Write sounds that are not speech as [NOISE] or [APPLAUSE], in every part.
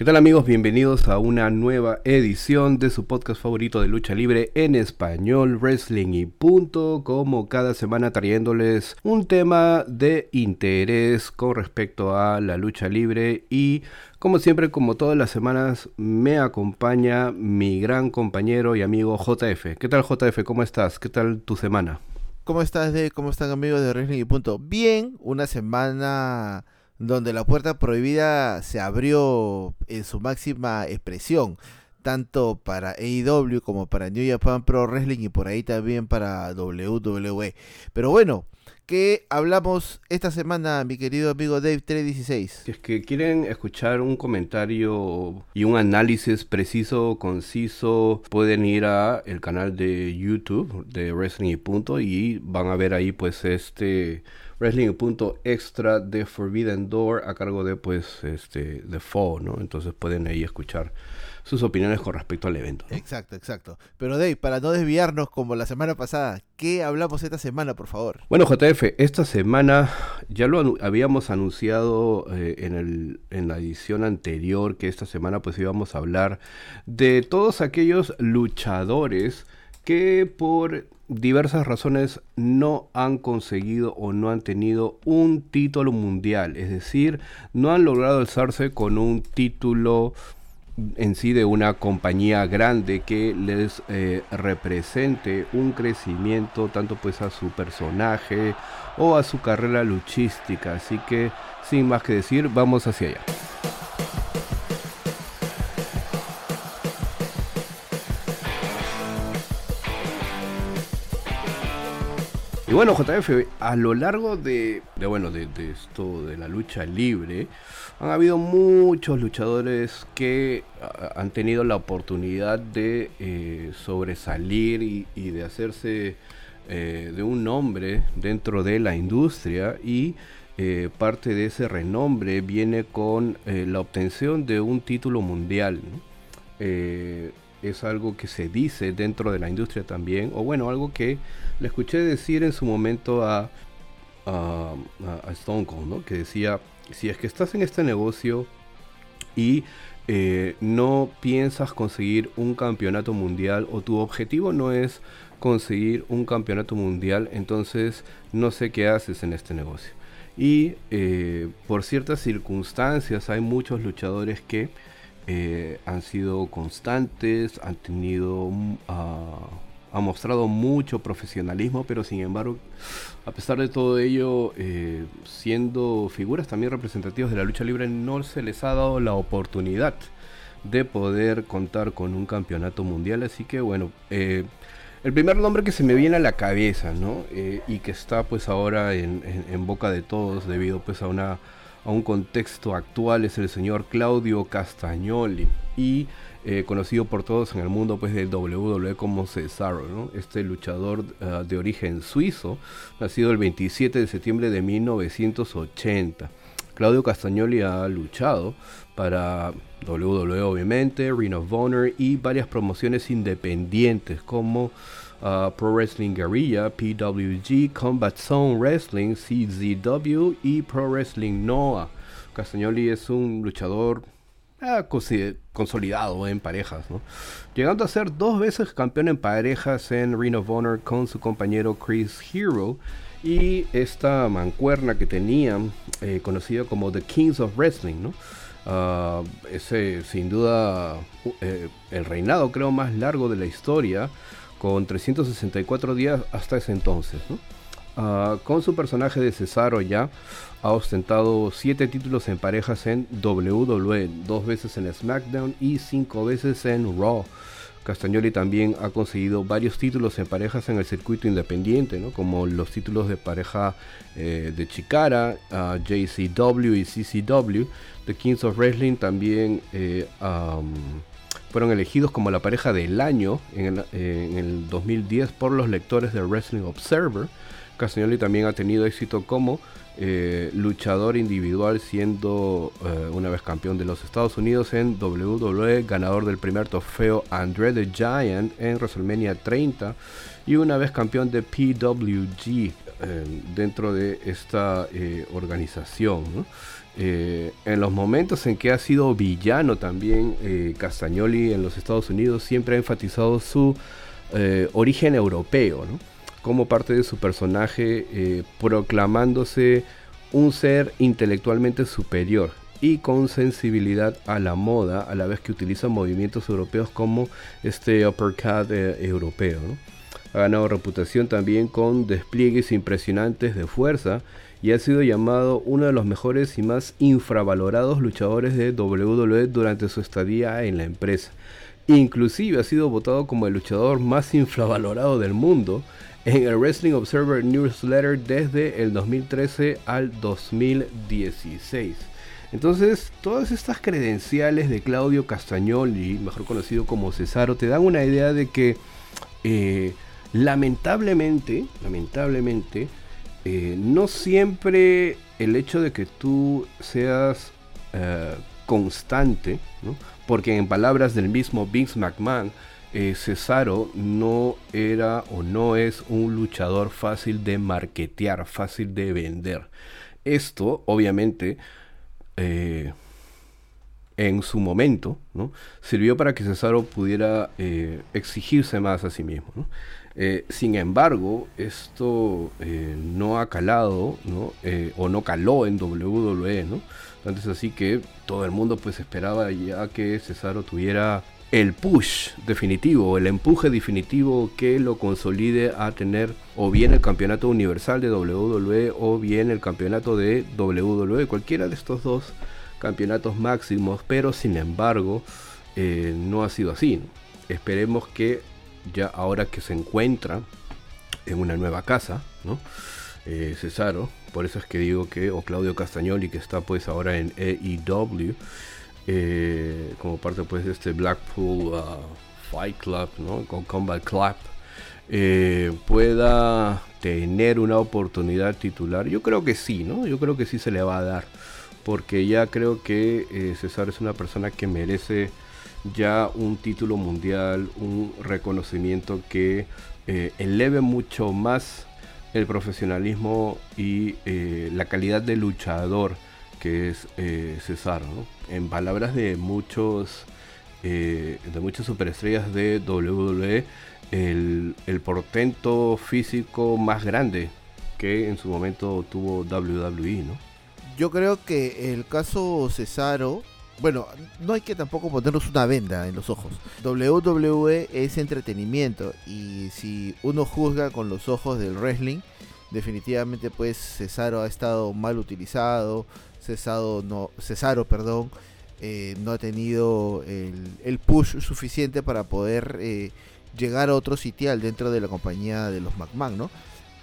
¿Qué tal amigos? Bienvenidos a una nueva edición de su podcast favorito de lucha libre en español, Wrestling y punto, como cada semana trayéndoles un tema de interés con respecto a la lucha libre y como siempre, como todas las semanas, me acompaña mi gran compañero y amigo JF. ¿Qué tal JF? ¿Cómo estás? ¿Qué tal tu semana? ¿Cómo estás, ¿Cómo están amigos de Wrestling y punto? Bien, una semana donde la puerta prohibida se abrió en su máxima expresión, tanto para AEW como para New Japan Pro Wrestling y por ahí también para WWE. Pero bueno, ¿qué hablamos esta semana, mi querido amigo Dave 316? Si es que quieren escuchar un comentario y un análisis preciso, conciso, pueden ir a el canal de YouTube de Wrestling y Punto y van a ver ahí pues este Wrestling punto extra de Forbidden Door a cargo de pues este de Fo, ¿no? Entonces pueden ahí escuchar sus opiniones con respecto al evento. Exacto, exacto. Pero Dave, para no desviarnos como la semana pasada, ¿qué hablamos esta semana, por favor? Bueno, JF, esta semana ya lo habíamos anunciado eh, en, el, en la edición anterior que esta semana pues íbamos a hablar de todos aquellos luchadores que por diversas razones no han conseguido o no han tenido un título mundial, es decir, no han logrado alzarse con un título en sí de una compañía grande que les eh, represente un crecimiento tanto pues a su personaje o a su carrera luchística. Así que sin más que decir, vamos hacia allá. Y bueno, JF, a lo largo de, bueno, de, esto de la lucha libre, han habido muchos luchadores que han tenido la oportunidad de eh, sobresalir y, de hacerse eh, de un nombre dentro de la industria y eh, parte de ese renombre viene con la obtención de un título mundial. Es algo que se dice dentro de la industria también, o bueno, algo que le escuché decir en su momento a, a, Stone Cold. Que decía, si es que estás en este negocio y eh, no piensas conseguir un campeonato mundial o tu objetivo no es conseguir un campeonato mundial, entonces no sé qué haces en este negocio. Y eh, por ciertas circunstancias hay muchos luchadores que eh, han sido constantes, han tenido... Uh, ha mostrado mucho profesionalismo, pero sin embargo, a pesar de todo ello, eh, siendo figuras también representativas de la lucha libre, no se les ha dado la oportunidad de poder contar con un campeonato mundial. Así que bueno, eh, el primer nombre que se me viene a la cabeza, ¿no? Y que está pues ahora en, en, boca de todos debido pues a una a un contexto actual es el señor Claudio Castagnoli y eh, conocido por todos en el mundo pues del WWE como Cesaro, este luchador ah, de origen suizo, nacido el 27 de septiembre de 1980. Claudio Castagnoli ha luchado para WWE obviamente, Ring of Honor y varias promociones independientes como ah, Pro Wrestling Guerrilla, PWG, Combat Zone Wrestling, CZW y Pro Wrestling Noah. Castagnoli es un luchador consolidado en parejas, llegando a ser dos veces campeón en parejas en Ring of Honor con su compañero Chris Hero y esta mancuerna que tenían, eh, conocida como The Kings of Wrestling. Ah, ese sin duda eh, el reinado creo más largo de la historia, con 364 días hasta ese entonces. Ah, con su personaje de Cesaro ya ha ostentado 7 títulos en parejas en WWE, 2 veces en SmackDown y 5 veces en Raw. Castagnoli también ha conseguido varios títulos en parejas en el circuito independiente, como los títulos de pareja eh, de Chikara, JCW y CCW. The Kings of Wrestling también eh, fueron elegidos como la pareja del año en el, en el 2010 por los lectores de Wrestling Observer. Castagnoli también ha tenido éxito como eh, luchador individual siendo eh, una vez campeón de los Estados Unidos en WWE, ganador del primer trofeo Andre the Giant en WrestleMania 30 y una vez campeón de PWG eh, dentro de esta organización. Eh, en los momentos en que ha sido villano también, eh, Castagnoli en los Estados Unidos siempre ha enfatizado su eh, origen europeo, como parte de su personaje, proclamándose un ser intelectualmente superior y con sensibilidad a la moda, a la vez que utiliza movimientos europeos como este uppercut europeo. Ha ganado reputación también con despliegues impresionantes de fuerza y ha sido llamado uno de los mejores y más infravalorados luchadores de WWE durante su estadía en la empresa. Inclusive ha sido votado como el luchador más infravalorado del mundo en el Wrestling Observer Newsletter desde el 2013 al 2016. Entonces, todas estas credenciales de Claudio Castagnoli, mejor conocido como Cesaro, te dan una idea de que eh, lamentablemente, lamentablemente, eh, no siempre el hecho de que tú seas eh, constante, porque en palabras del mismo Vince McMahon, eh, Cesaro no era o no es un luchador fácil de marketear, fácil de vender. Esto, obviamente, en su momento, sirvió para que Cesaro pudiera exigirse más a sí mismo. Eh, sin embargo, esto eh, no ha calado, ¿no? Eh, o no caló en WWE, ¿no? Así que todo el mundo pues esperaba ya que Cesaro tuviera el push definitivo, el empuje definitivo que lo consolide a tener o bien el campeonato universal de WWE o bien el campeonato de WWE, cualquiera de estos dos campeonatos máximos, pero sin embargo no ha sido así. Esperemos que ya ahora que se encuentra en una nueva casa, ¿no? Eh, Cesaro, por eso es que digo que, o Claudio Castagnoli, que está pues ahora en EIW, eh, como parte pues de este Blackpool uh, Fight Club, ¿no? Con Combat Club, eh, pueda tener una oportunidad titular. Yo creo que sí, ¿no? Yo creo que sí se le va a dar, porque ya creo que Cesaro es una persona que merece ya un título mundial, un reconocimiento que eh, eleve mucho más el profesionalismo y eh, la calidad de luchador que es eh, César. En palabras de muchos de muchas superestrellas de WWE, el, el portento físico más grande que en su momento tuvo WWE, ¿no? Yo creo que el caso Cesaro bueno, no hay que tampoco ponernos una venda en los ojos. WWE es entretenimiento y si uno juzga con los ojos del wrestling, definitivamente pues Cesaro ha estado mal utilizado, Cesaro no, Cesaro, perdón, eh, no ha tenido el, push suficiente para poder eh, llegar a otro sitial dentro de la compañía de los McMahon, ¿no?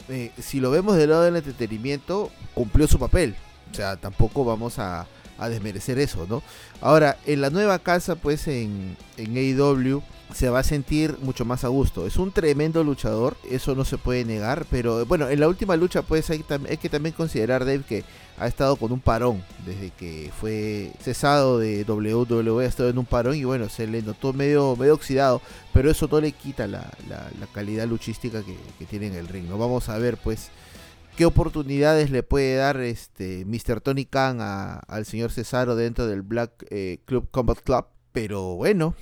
Eh, si lo vemos del lado del entretenimiento, cumplió su papel. O sea, tampoco vamos a, a desmerecer eso, ¿no? Ahora, en la nueva casa, pues en, en AEW se va a sentir mucho más a gusto. Es un tremendo luchador, eso no se puede negar, pero bueno, en la última lucha pues hay, hay, que también considerar, Dave, que ha estado con un parón desde que fue cesado de WWE, ha estado en un parón y bueno, se le notó medio, medio oxidado, pero eso no le quita la, calidad luchística que, que, tiene en el ring. ¿no? Vamos a ver pues qué oportunidades le puede dar este Mr. Tony Khan al señor Cesaro dentro del Black eh, Club Combat Club. Pero bueno,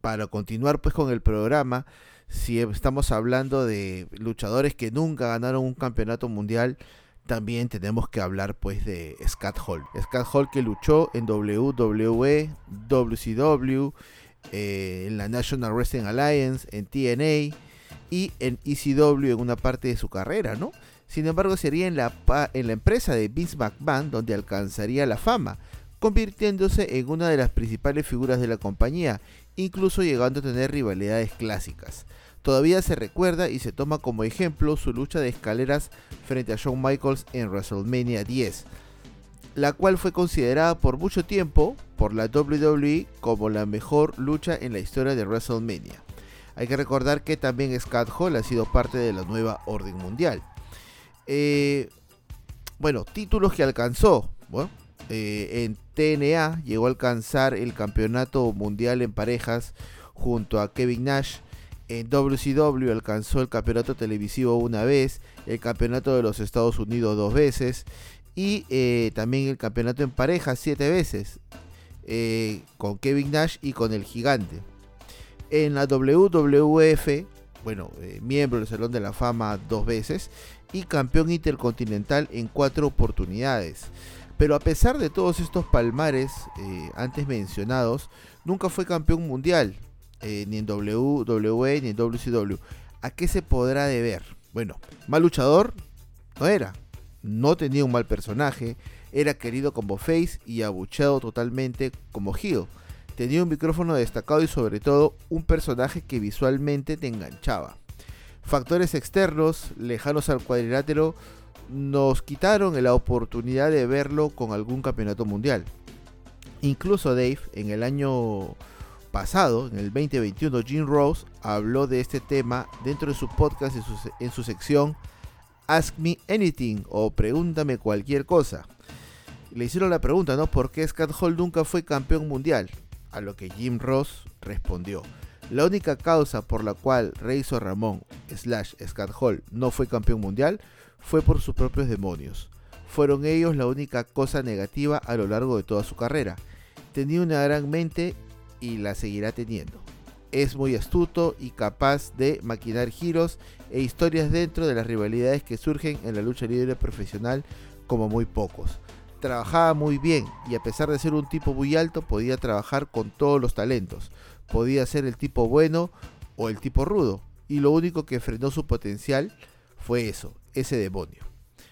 para continuar pues con el programa, si estamos hablando de luchadores que nunca ganaron un campeonato mundial, también tenemos que hablar pues de Scott Hall. Scott Hall que luchó en WWE, WCW, eh, en la National Wrestling Alliance, en TNA y en ECW en una parte de su carrera, ¿no? Sin embargo, sería en la, en la empresa de Vince McMahon donde alcanzaría la fama, convirtiéndose en una de las principales figuras de la compañía, incluso llegando a tener rivalidades clásicas. Todavía se recuerda y se toma como ejemplo su lucha de escaleras frente a Shawn Michaels en WrestleMania 10, la cual fue considerada por mucho tiempo por la WWE como la mejor lucha en la historia de WrestleMania. Hay que recordar que también Scott Hall ha sido parte de la nueva orden mundial. Eh, bueno, títulos que alcanzó. Eh, en TNA llegó a alcanzar el campeonato mundial en parejas junto a Kevin Nash. En WCW alcanzó el campeonato televisivo una vez, el campeonato de los Estados Unidos dos veces Y eh, también el campeonato en pareja siete veces. Con Kevin Nash y con el gigante. En la WWF, bueno, miembro del Salón de la Fama dos veces y campeón intercontinental en cuatro oportunidades. Pero a pesar de todos estos palmares antes mencionados, nunca fue campeón mundial, ni en WWE ni en WCW. ¿A qué se podrá deber? Bueno, mal luchador no era, no tenía un mal personaje, era querido como face y abucheado totalmente como heel. Tenía un micrófono destacado y sobre todo un personaje que visualmente te enganchaba. Factores externos, lejanos al cuadrilátero, nos quitaron la oportunidad de verlo con algún campeonato mundial. Incluso Dave, en el año pasado, en el 2021, Jim Rose habló de este tema dentro de su podcast en su, en su sección Ask Me Anything o Pregúntame cualquier cosa. Le hicieron la pregunta, ¿no? ¿Por qué Scott Hall nunca fue campeón mundial? A lo que Jim Ross respondió. La única causa por la cual Razor Ramón slash Scott Hall no fue campeón mundial fue por sus propios demonios. Fueron ellos la única cosa negativa a lo largo de toda su carrera. Tenía una gran mente y la seguirá teniendo. Es muy astuto y capaz de maquinar giros e historias dentro de las rivalidades que surgen en la lucha libre profesional como muy pocos. Trabajaba muy bien y a pesar de ser un tipo muy alto podía trabajar con todos los talentos. Podía ser el tipo bueno o el tipo rudo. Y lo único que frenó su potencial fue eso, ese demonio.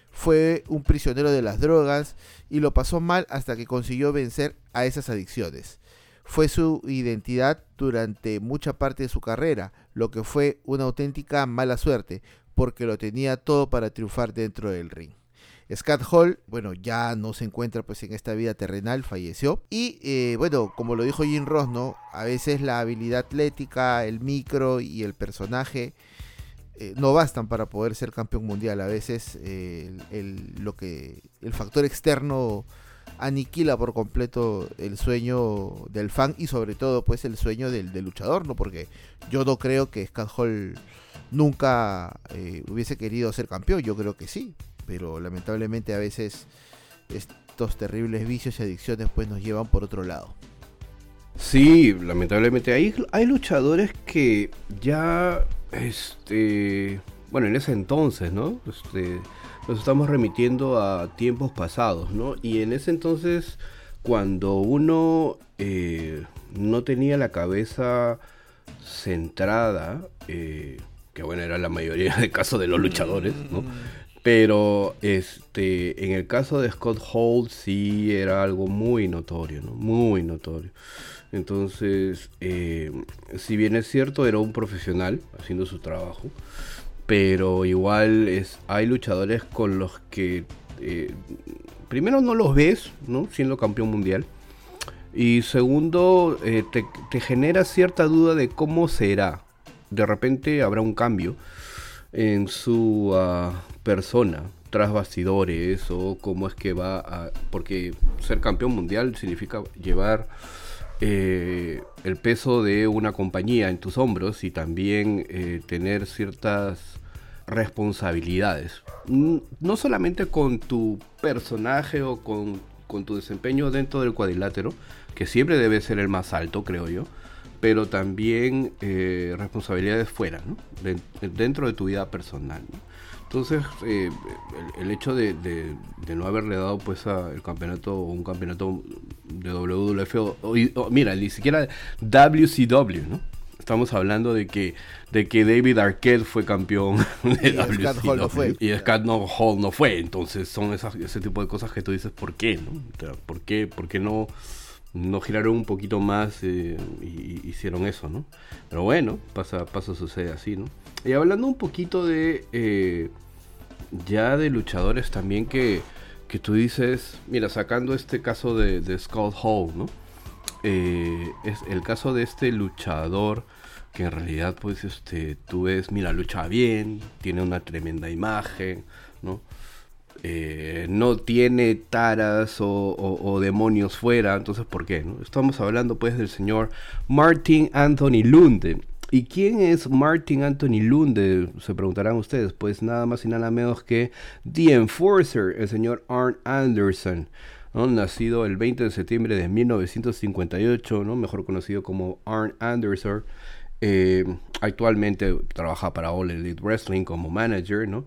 Fue un prisionero de las drogas y lo pasó mal hasta que consiguió vencer a esas adicciones fue su identidad durante mucha parte de su carrera, lo que fue una auténtica mala suerte, porque lo tenía todo para triunfar dentro del ring. Scott Hall, bueno, ya no se encuentra pues en esta vida terrenal, falleció. Y eh, bueno, como lo dijo Jim Ross, ¿no? A veces la habilidad atlética, el micro y el personaje eh, no bastan para poder ser campeón mundial. A veces eh, lo que, el factor externo aniquila por completo el sueño del fan y sobre todo pues el sueño del, luchador, ¿no? Porque yo no creo que Scott Hall nunca hubiese querido ser campeón, yo creo que sí, pero lamentablemente a veces estos terribles vicios y adicciones pues nos llevan por otro lado. Sí, lamentablemente hay, hay luchadores que ya, este, bueno, en ese entonces, ¿no? Este, nos estamos remitiendo a tiempos pasados, ¿no? Y en ese entonces, cuando uno eh, no tenía la cabeza centrada, eh, que bueno, era la mayoría de casos de los luchadores, ¿no? Pero este, en el caso de Scott Hall sí era algo muy notorio, ¿no? Muy notorio. Entonces, eh, si bien es cierto, era un profesional haciendo su trabajo, pero igual es, hay luchadores con los que eh, primero no los ves, ¿no? Siendo campeón mundial. Y segundo, eh, te, genera cierta duda de cómo será. De repente habrá un cambio en su ah, persona, tras bastidores, o cómo es que va a... Porque ser campeón mundial significa llevar eh, el peso de una compañía en tus hombros y también tener ciertas responsabilidades. No solamente con tu personaje o con, tu desempeño dentro del cuadrilátero, que siempre debe ser el más alto, creo yo, pero también eh, responsabilidades fuera, dentro de tu vida personal. Entonces, eh, el, hecho de, no haberle dado pues a el campeonato, un campeonato de WWF, o, mira, ni siquiera WCW, ¿no? Estamos hablando de que, de que David Arquette fue campeón de y Scott Hall no fue. Y Scott Hall no fue. Entonces son esas, ese tipo de cosas que tú dices, ¿por qué? No? ¿Por qué, por qué no, no giraron un poquito más eh, y, hicieron eso? ¿no? Pero bueno, pasa, pasa, sucede así. ¿no? Y hablando un poquito de... Eh, ya de luchadores también que, que tú dices, mira, sacando este caso de, de Scott Hall, ¿no? Eh, es el caso de este luchador que en realidad pues este tú ves mira lucha bien tiene una tremenda imagen no eh, no tiene taras o, demonios fuera entonces por qué no estamos hablando pues del señor Martin Anthony Lunde ¿Y quién es Martin Anthony Lunde? Se preguntarán ustedes. Pues nada más y nada menos que The Enforcer, el señor Arn Anderson. nacido el 20 de septiembre de 1958, ¿no? mejor conocido como Arn Anderson. Eh, actualmente trabaja para All Elite Wrestling como manager, ¿no?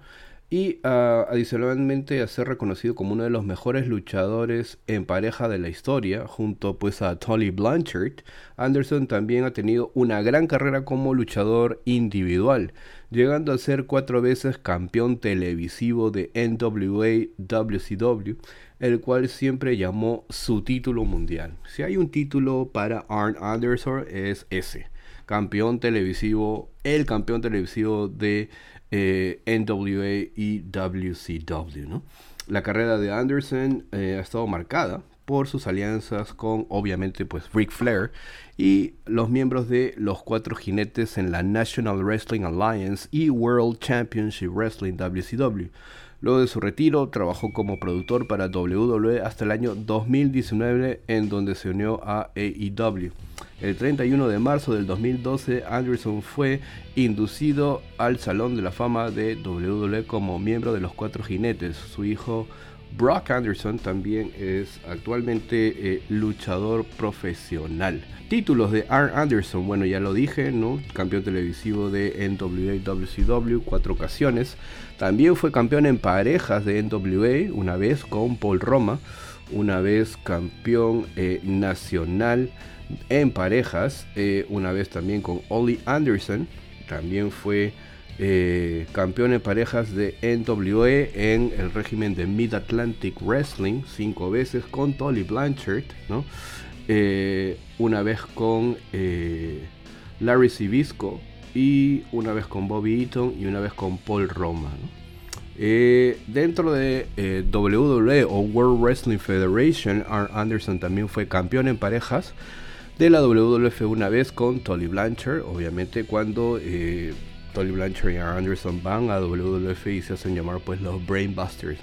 Y uh, adicionalmente a ser reconocido como uno de los mejores luchadores en pareja de la historia, junto pues a Tolly Blanchard, Anderson también ha tenido una gran carrera como luchador individual, llegando a ser cuatro veces campeón televisivo de NWA WCW, el cual siempre llamó su título mundial. Si hay un título para Arn Anderson es ese, campeón televisivo, el campeón televisivo de eh, NWA y WCW. La carrera de Anderson eh, ha estado marcada por sus alianzas con, obviamente, pues Ric Flair y los miembros de los cuatro jinetes en la National Wrestling Alliance y World Championship Wrestling WCW. Luego de su retiro, trabajó como productor para WWE hasta el año 2019, en donde se unió a AEW. El 31 de marzo del 2012, Anderson fue inducido al Salón de la Fama de WWE como miembro de los Cuatro Jinetes. Su hijo Brock Anderson también es actualmente eh, luchador profesional. Títulos de Arn Anderson, bueno ya lo dije, ¿no? Campeón televisivo de NWA WCW cuatro ocasiones. También fue campeón en parejas de NWA, una vez con Paul Roma, una vez campeón eh, nacional en parejas, eh, una vez también con Ollie Anderson, también fue eh, campeón en parejas de NWA en el régimen de Mid Atlantic Wrestling, cinco veces con Tolly Blanchard, ¿no? Eh, una vez con Larry Sibisco y una vez con Bobby Eaton y una vez con Paul Roma. dentro de WWE o World Wrestling Federation, Arn Anderson también fue campeón en parejas de la WWF una vez con Tolly Blanchard, obviamente cuando Tolly Blanchard y Anderson van a WWF y se hacen llamar pues los Brainbusters.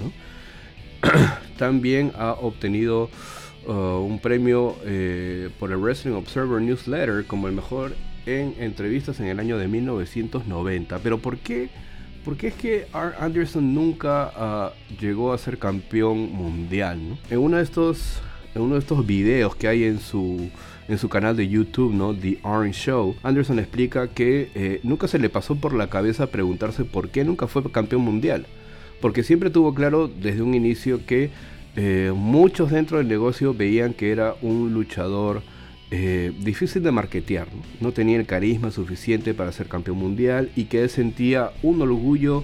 [CLEARS THROAT] También ha obtenido uh, un premio eh, por el Wrestling Observer Newsletter como el mejor en entrevistas en el año de 1990. Pero ¿por qué? Porque es que Anderson nunca uh, llegó a ser campeón mundial. En uno de estos en uno de estos videos que hay en su en su canal de YouTube, ¿no? The Orange Show, Anderson explica que eh, nunca se le pasó por la cabeza preguntarse por qué nunca fue campeón mundial. Porque siempre tuvo claro desde un inicio que eh, muchos dentro del negocio veían que era un luchador eh, difícil de marketear. ¿no? ¿no? tenía el carisma suficiente para ser campeón mundial y que él sentía un orgullo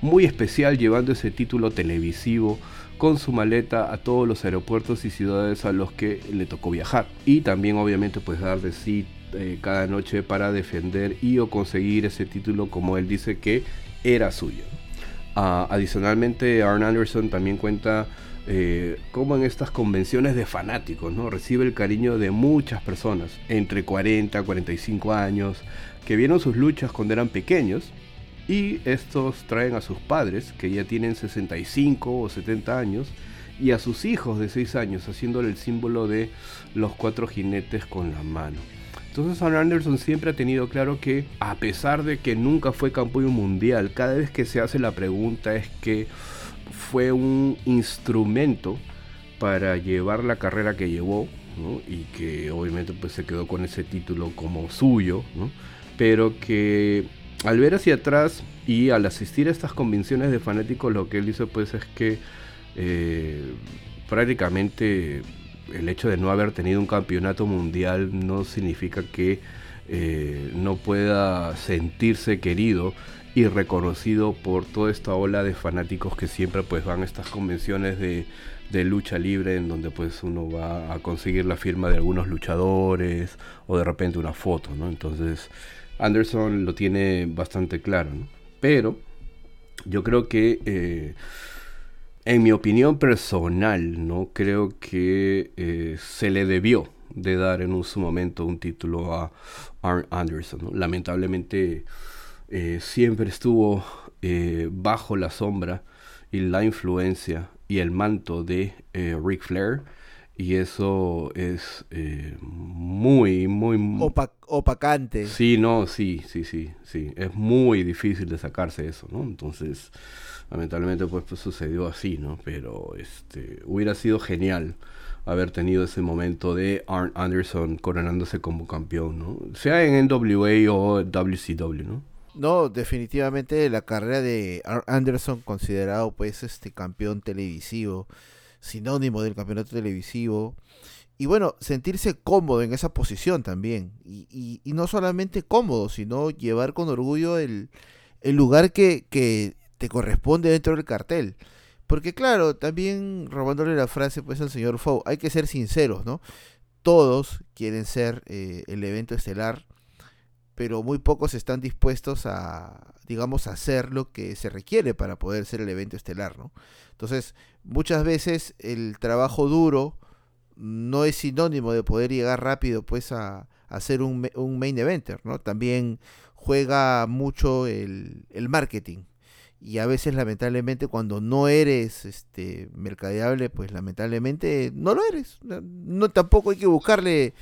muy especial llevando ese título televisivo con su maleta a todos los aeropuertos y ciudades a los que le tocó viajar. Y también obviamente pues dar de sí eh, cada noche para defender y o conseguir ese título como él dice que era suyo. Ah, adicionalmente Arn Anderson también cuenta eh, cómo en estas convenciones de fanáticos ¿no? recibe el cariño de muchas personas entre 40 y 45 años que vieron sus luchas cuando eran pequeños y estos traen a sus padres, que ya tienen 65 o 70 años, y a sus hijos de 6 años, haciéndole el símbolo de los cuatro jinetes con la mano. Entonces Arn Anderson siempre ha tenido claro que a pesar de que nunca fue campeón mundial, cada vez que se hace la pregunta es que fue un instrumento para llevar la carrera que llevó y que obviamente pues se quedó con ese título como suyo, pero que al ver hacia atrás y al asistir a estas convenciones de fanáticos, lo que él dice pues es que eh, prácticamente el hecho de no haber tenido un campeonato mundial no significa que eh, no pueda sentirse querido y reconocido por toda esta ola de fanáticos que siempre pues van a estas convenciones de, de lucha libre en donde pues uno va a conseguir la firma de algunos luchadores o de repente una foto, ¿no? Entonces Anderson lo tiene bastante claro, Pero yo creo que, eh, en mi opinión personal, ¿no? Creo que eh, se le debió de dar en un su momento un título a Arn Anderson. Lamentablemente eh, siempre estuvo bajo la sombra y la influencia y el manto de Ric Flair Y eso es eh, muy, muy... opacante. Sí, no, sí, sí, sí, sí. Es muy difícil de sacarse eso, ¿no? Entonces, lamentablemente, pues, pues sucedió así, ¿no? Pero este, hubiera sido genial haber tenido ese momento de Arn Anderson coronándose como campeón, ¿no? Sea en NWA o WCW, ¿no? No, definitivamente la carrera de Arn Anderson considerado pues este campeón televisivo sinónimo del campeonato televisivo. Y bueno, sentirse cómodo en esa posición también. Y, no solamente cómodo, sino llevar con orgullo el, lugar que, que, te corresponde dentro del cartel. Porque claro, también robándole la frase pues al señor Fou, hay que ser sinceros, ¿no? Todos quieren ser eh, el evento estelar, pero muy pocos están dispuestos a, digamos, hacer lo que se requiere para poder ser el evento estelar, ¿no? Entonces, muchas veces el trabajo duro no es sinónimo de poder llegar rápido pues a, ser un, main eventer, ¿no? También juega mucho el, marketing y a veces lamentablemente cuando no eres este mercadeable pues lamentablemente no lo eres no tampoco hay que buscarle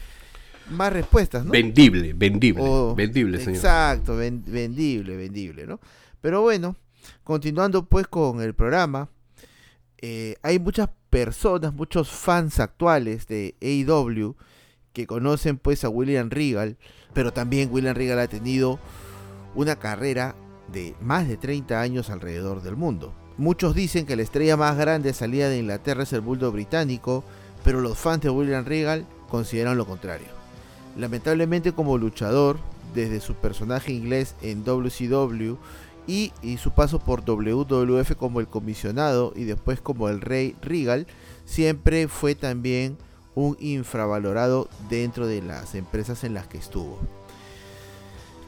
más respuestas ¿no? vendible vendible vendible señor exacto vendible vendible no pero bueno continuando pues con el programa eh, hay muchas personas, muchos fans actuales de AEW que conocen pues a William Regal, pero también William Regal ha tenido una carrera de más de 30 años alrededor del mundo. Muchos dicen que la estrella más grande salida de Inglaterra es el bulldog británico, pero los fans de William Regal consideran lo contrario. Lamentablemente como luchador, desde su personaje inglés en WCW y, su paso por WWF como el comisionado y después como el rey Regal, siempre fue también un infravalorado dentro de las empresas en las que estuvo.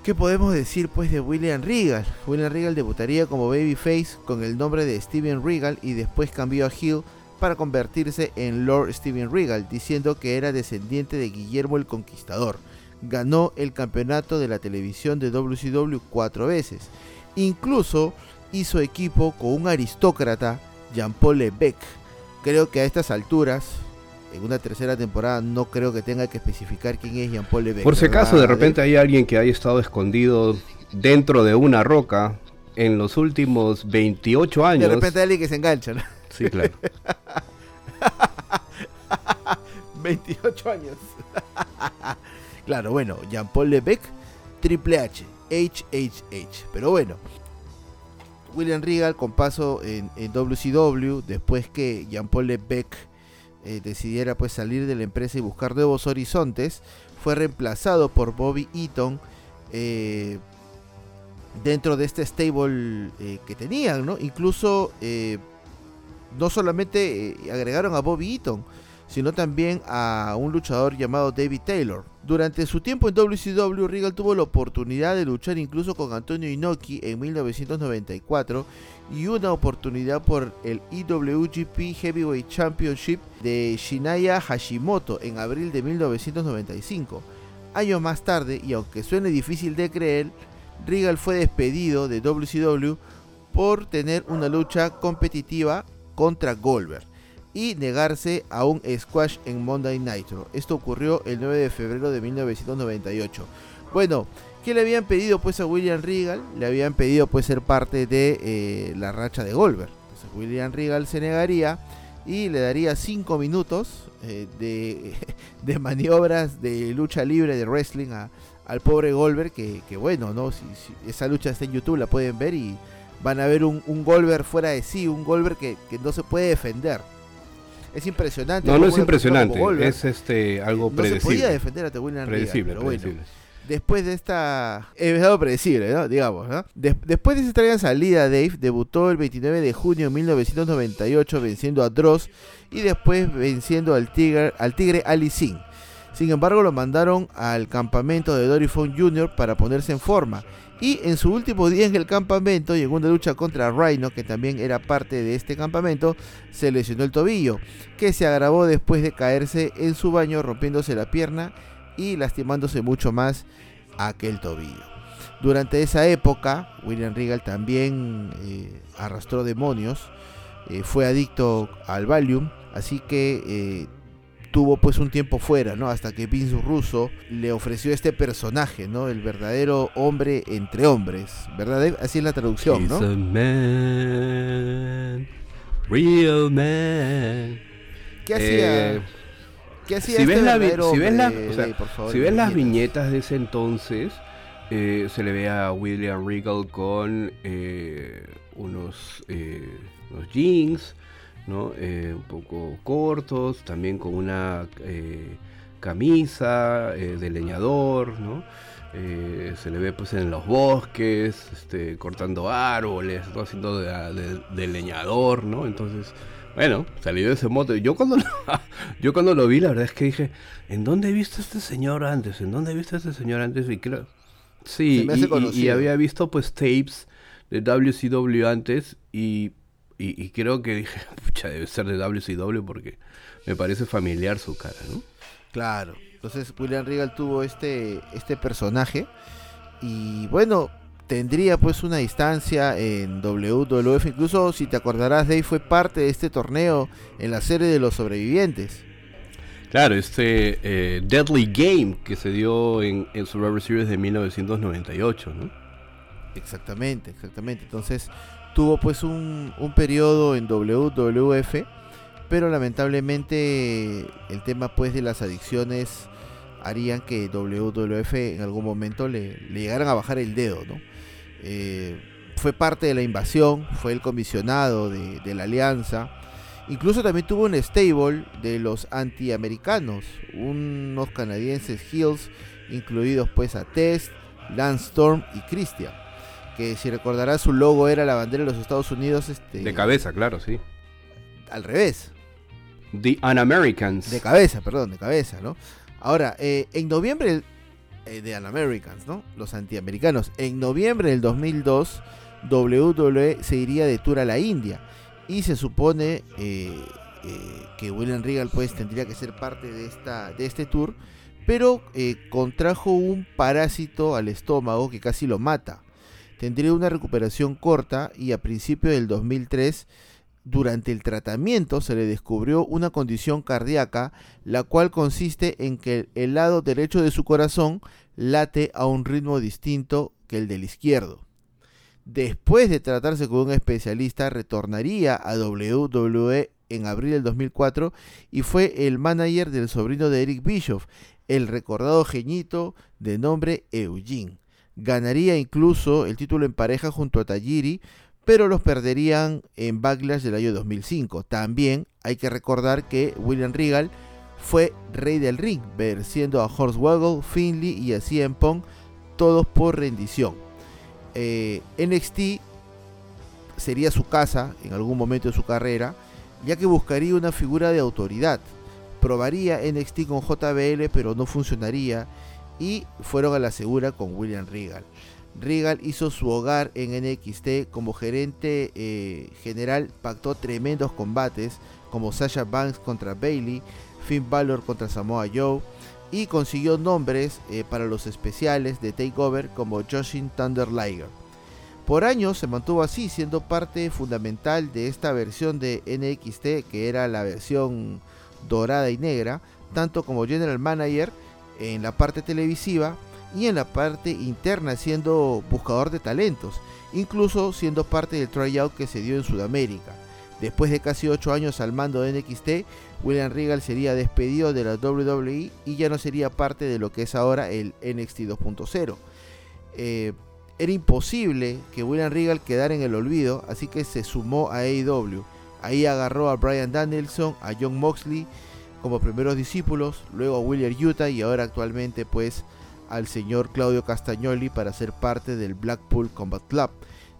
¿Qué podemos decir pues de William Regal? William Regal debutaría como babyface con el nombre de Steven Regal y después cambió a Hill para convertirse en Lord Steven Regal, diciendo que era descendiente de Guillermo el Conquistador. Ganó el campeonato de la televisión de WCW cuatro veces Incluso hizo equipo con un aristócrata, Jean-Paul Lebec. Creo que a estas alturas, en una tercera temporada, no creo que tenga que especificar quién es Jean-Paul Lebec. Por si acaso, de repente hay alguien que haya estado escondido dentro de una roca en los últimos 28 años. De repente hay alguien que se engancha, ¿no? Sí, claro. [LAUGHS] 28 años. [LAUGHS] claro, bueno, Jean-Paul Lebec, Triple H. HHH. Pero bueno, William Regal con paso en, WCW, después que Jean-Paul Lebec eh, decidiera pues salir de la empresa y buscar nuevos horizontes, fue reemplazado por Bobby Eaton eh, dentro de este stable eh, que tenían, ¿no? Incluso no solamente agregaron a Bobby Eaton, sino también a un luchador llamado David Taylor. Durante su tiempo en WCW, Regal tuvo la oportunidad de luchar incluso con Antonio Inoki en 1994 y una oportunidad por el IWGP Heavyweight Championship de Shinaya Hashimoto en abril de 1995. Años más tarde, y aunque suene difícil de creer, Regal fue despedido de WCW por tener una lucha competitiva contra Goldberg y negarse a un squash en Monday Nitro. Esto ocurrió el 9 de febrero de 1998. Bueno, ¿qué le habían pedido pues a William Regal? Le habían pedido pues ser parte de eh, la racha de Goldberg. Entonces William Regal se negaría y le daría 5 minutos eh, [LAUGHS] de, maniobras de lucha libre de wrestling al pobre Goldberg que, bueno, ¿no? Si, esa lucha está en YouTube la pueden ver y van a ver un, un fuera de sí, un Goldberg que, que no se puede defender es impresionante. No, no es impresionante, es este algo predecible. No se podía defender a William predecible, pero bueno. Después de esta... Es algo predecible, ¿no? Digamos, ¿no? después de esa extraña salida, Dave debutó el 29 de junio de 1998 venciendo a Dross y después venciendo al tigre, al tigre Ali Singh. Sin embargo, lo mandaron al campamento de Dory Funk Jr. para ponerse en forma y en su último día en el campamento, y en una lucha contra Rhino, que también era parte de este campamento, se lesionó el tobillo, que se agravó después de caerse en su baño rompiéndose la pierna y lastimándose mucho más aquel tobillo. Durante esa época, William Regal también eh, arrastró demonios, eh, fue adicto al Valium, así que eh, tuvo pues un tiempo fuera, ¿no? Hasta que Vince Russo le ofreció este personaje, ¿no? El verdadero hombre entre hombres, ¿verdad? Así es la traducción, ¿no? real man. ¿Qué hacía? Eh, ¿Qué hacía si este ves, la, si ves, la- o sea, Dave, por favor, si ves las viñetas? viñetas de ese entonces, eh, se le ve a William Regal con eh, unos, eh, unos jeans, ¿no? Eh, un poco cortos, también con una eh, camisa eh, de leñador, ¿no? Eh, se le ve pues en los bosques, este, cortando árboles, ¿no? haciendo de, de- de leñador, ¿no? Entonces, bueno, salió de ese moto. Yo cuando, lo, [LAUGHS] yo cuando lo vi, la verdad es que dije, ¿en dónde he visto a este señor antes? ¿En dónde he visto a este señor antes? Y creo, sí, y- y, había visto pues tapes de WCW antes y, y, y creo que dije, [LAUGHS] pucha, debe ser de WCW porque me parece familiar su cara, ¿no? Claro. Entonces William Regal tuvo este, este personaje y bueno, tendría pues una instancia en WWF. Incluso si te acordarás, Dave fue parte de este torneo en la serie de los sobrevivientes. Claro, este eh, Deadly Game que se dio en, en Survivor Series de 1998, ¿no? Exactamente, exactamente. Entonces tuvo pues un, un periodo en WWF, pero lamentablemente el tema pues de las adicciones harían que WWF en algún momento le, le llegaran a bajar el dedo, ¿no? Eh, fue parte de la invasión, fue el comisionado de, la alianza. Incluso también tuvo un stable de los antiamericanos, unos canadienses Hills, incluidos pues a Test, Lance Storm y Christian que si recordarás su logo era la bandera de los Estados Unidos este, De cabeza, claro, sí. al revés, The Un-Americans. de cabeza, perdón, de cabeza, ¿no? Ahora, eh, en noviembre eh, de An Americans, ¿no? Los antiamericanos, en noviembre del 2002 WWE se iría de tour a la India y se supone eh, eh, que William Regal pues tendría que ser parte de esta de este tour, pero eh, contrajo un parásito al estómago que casi lo mata. Tendría una recuperación corta y a principios del 2003 durante el tratamiento se le descubrió una condición cardíaca, la cual consiste en que el lado derecho de su corazón late a un ritmo distinto que el del izquierdo. Después de tratarse con un especialista, retornaría a WWE en abril del 2004 y fue el manager del sobrino de Eric Bischoff, el recordado geñito de nombre Eugene. Ganaría incluso el título en pareja junto a Tajiri, pero los perderían en Backlash del año 2005. También hay que recordar que William Regal fue rey del ring, venciendo a Hornswoggle, Finley y a CM Punk, todos por rendición. Eh, NXT sería su casa en algún momento de su carrera, ya que buscaría una figura de autoridad. Probaría NXT con JBL, pero no funcionaría, y fueron a la segura con William Regal. Regal hizo su hogar en NXT como gerente eh, general, pactó tremendos combates como Sasha Banks contra Bailey, Finn Balor contra Samoa Joe y consiguió nombres eh, para los especiales de Takeover como Joshin Thunder Liger. Por años se mantuvo así, siendo parte fundamental de esta versión de NXT, que era la versión dorada y negra, tanto como general manager en la parte televisiva y en la parte interna siendo buscador de talentos, incluso siendo parte del tryout que se dio en Sudamérica. Después de casi 8 años al mando de NXT, William Regal sería despedido de la WWE y ya no sería parte de lo que es ahora el NXT 2.0. Eh, era imposible que William Regal quedara en el olvido, así que se sumó a AEW. Ahí agarró a Brian Danielson, a John Moxley como primeros discípulos, luego a William Utah y ahora actualmente pues al señor Claudio Castagnoli para ser parte del Blackpool Combat Club.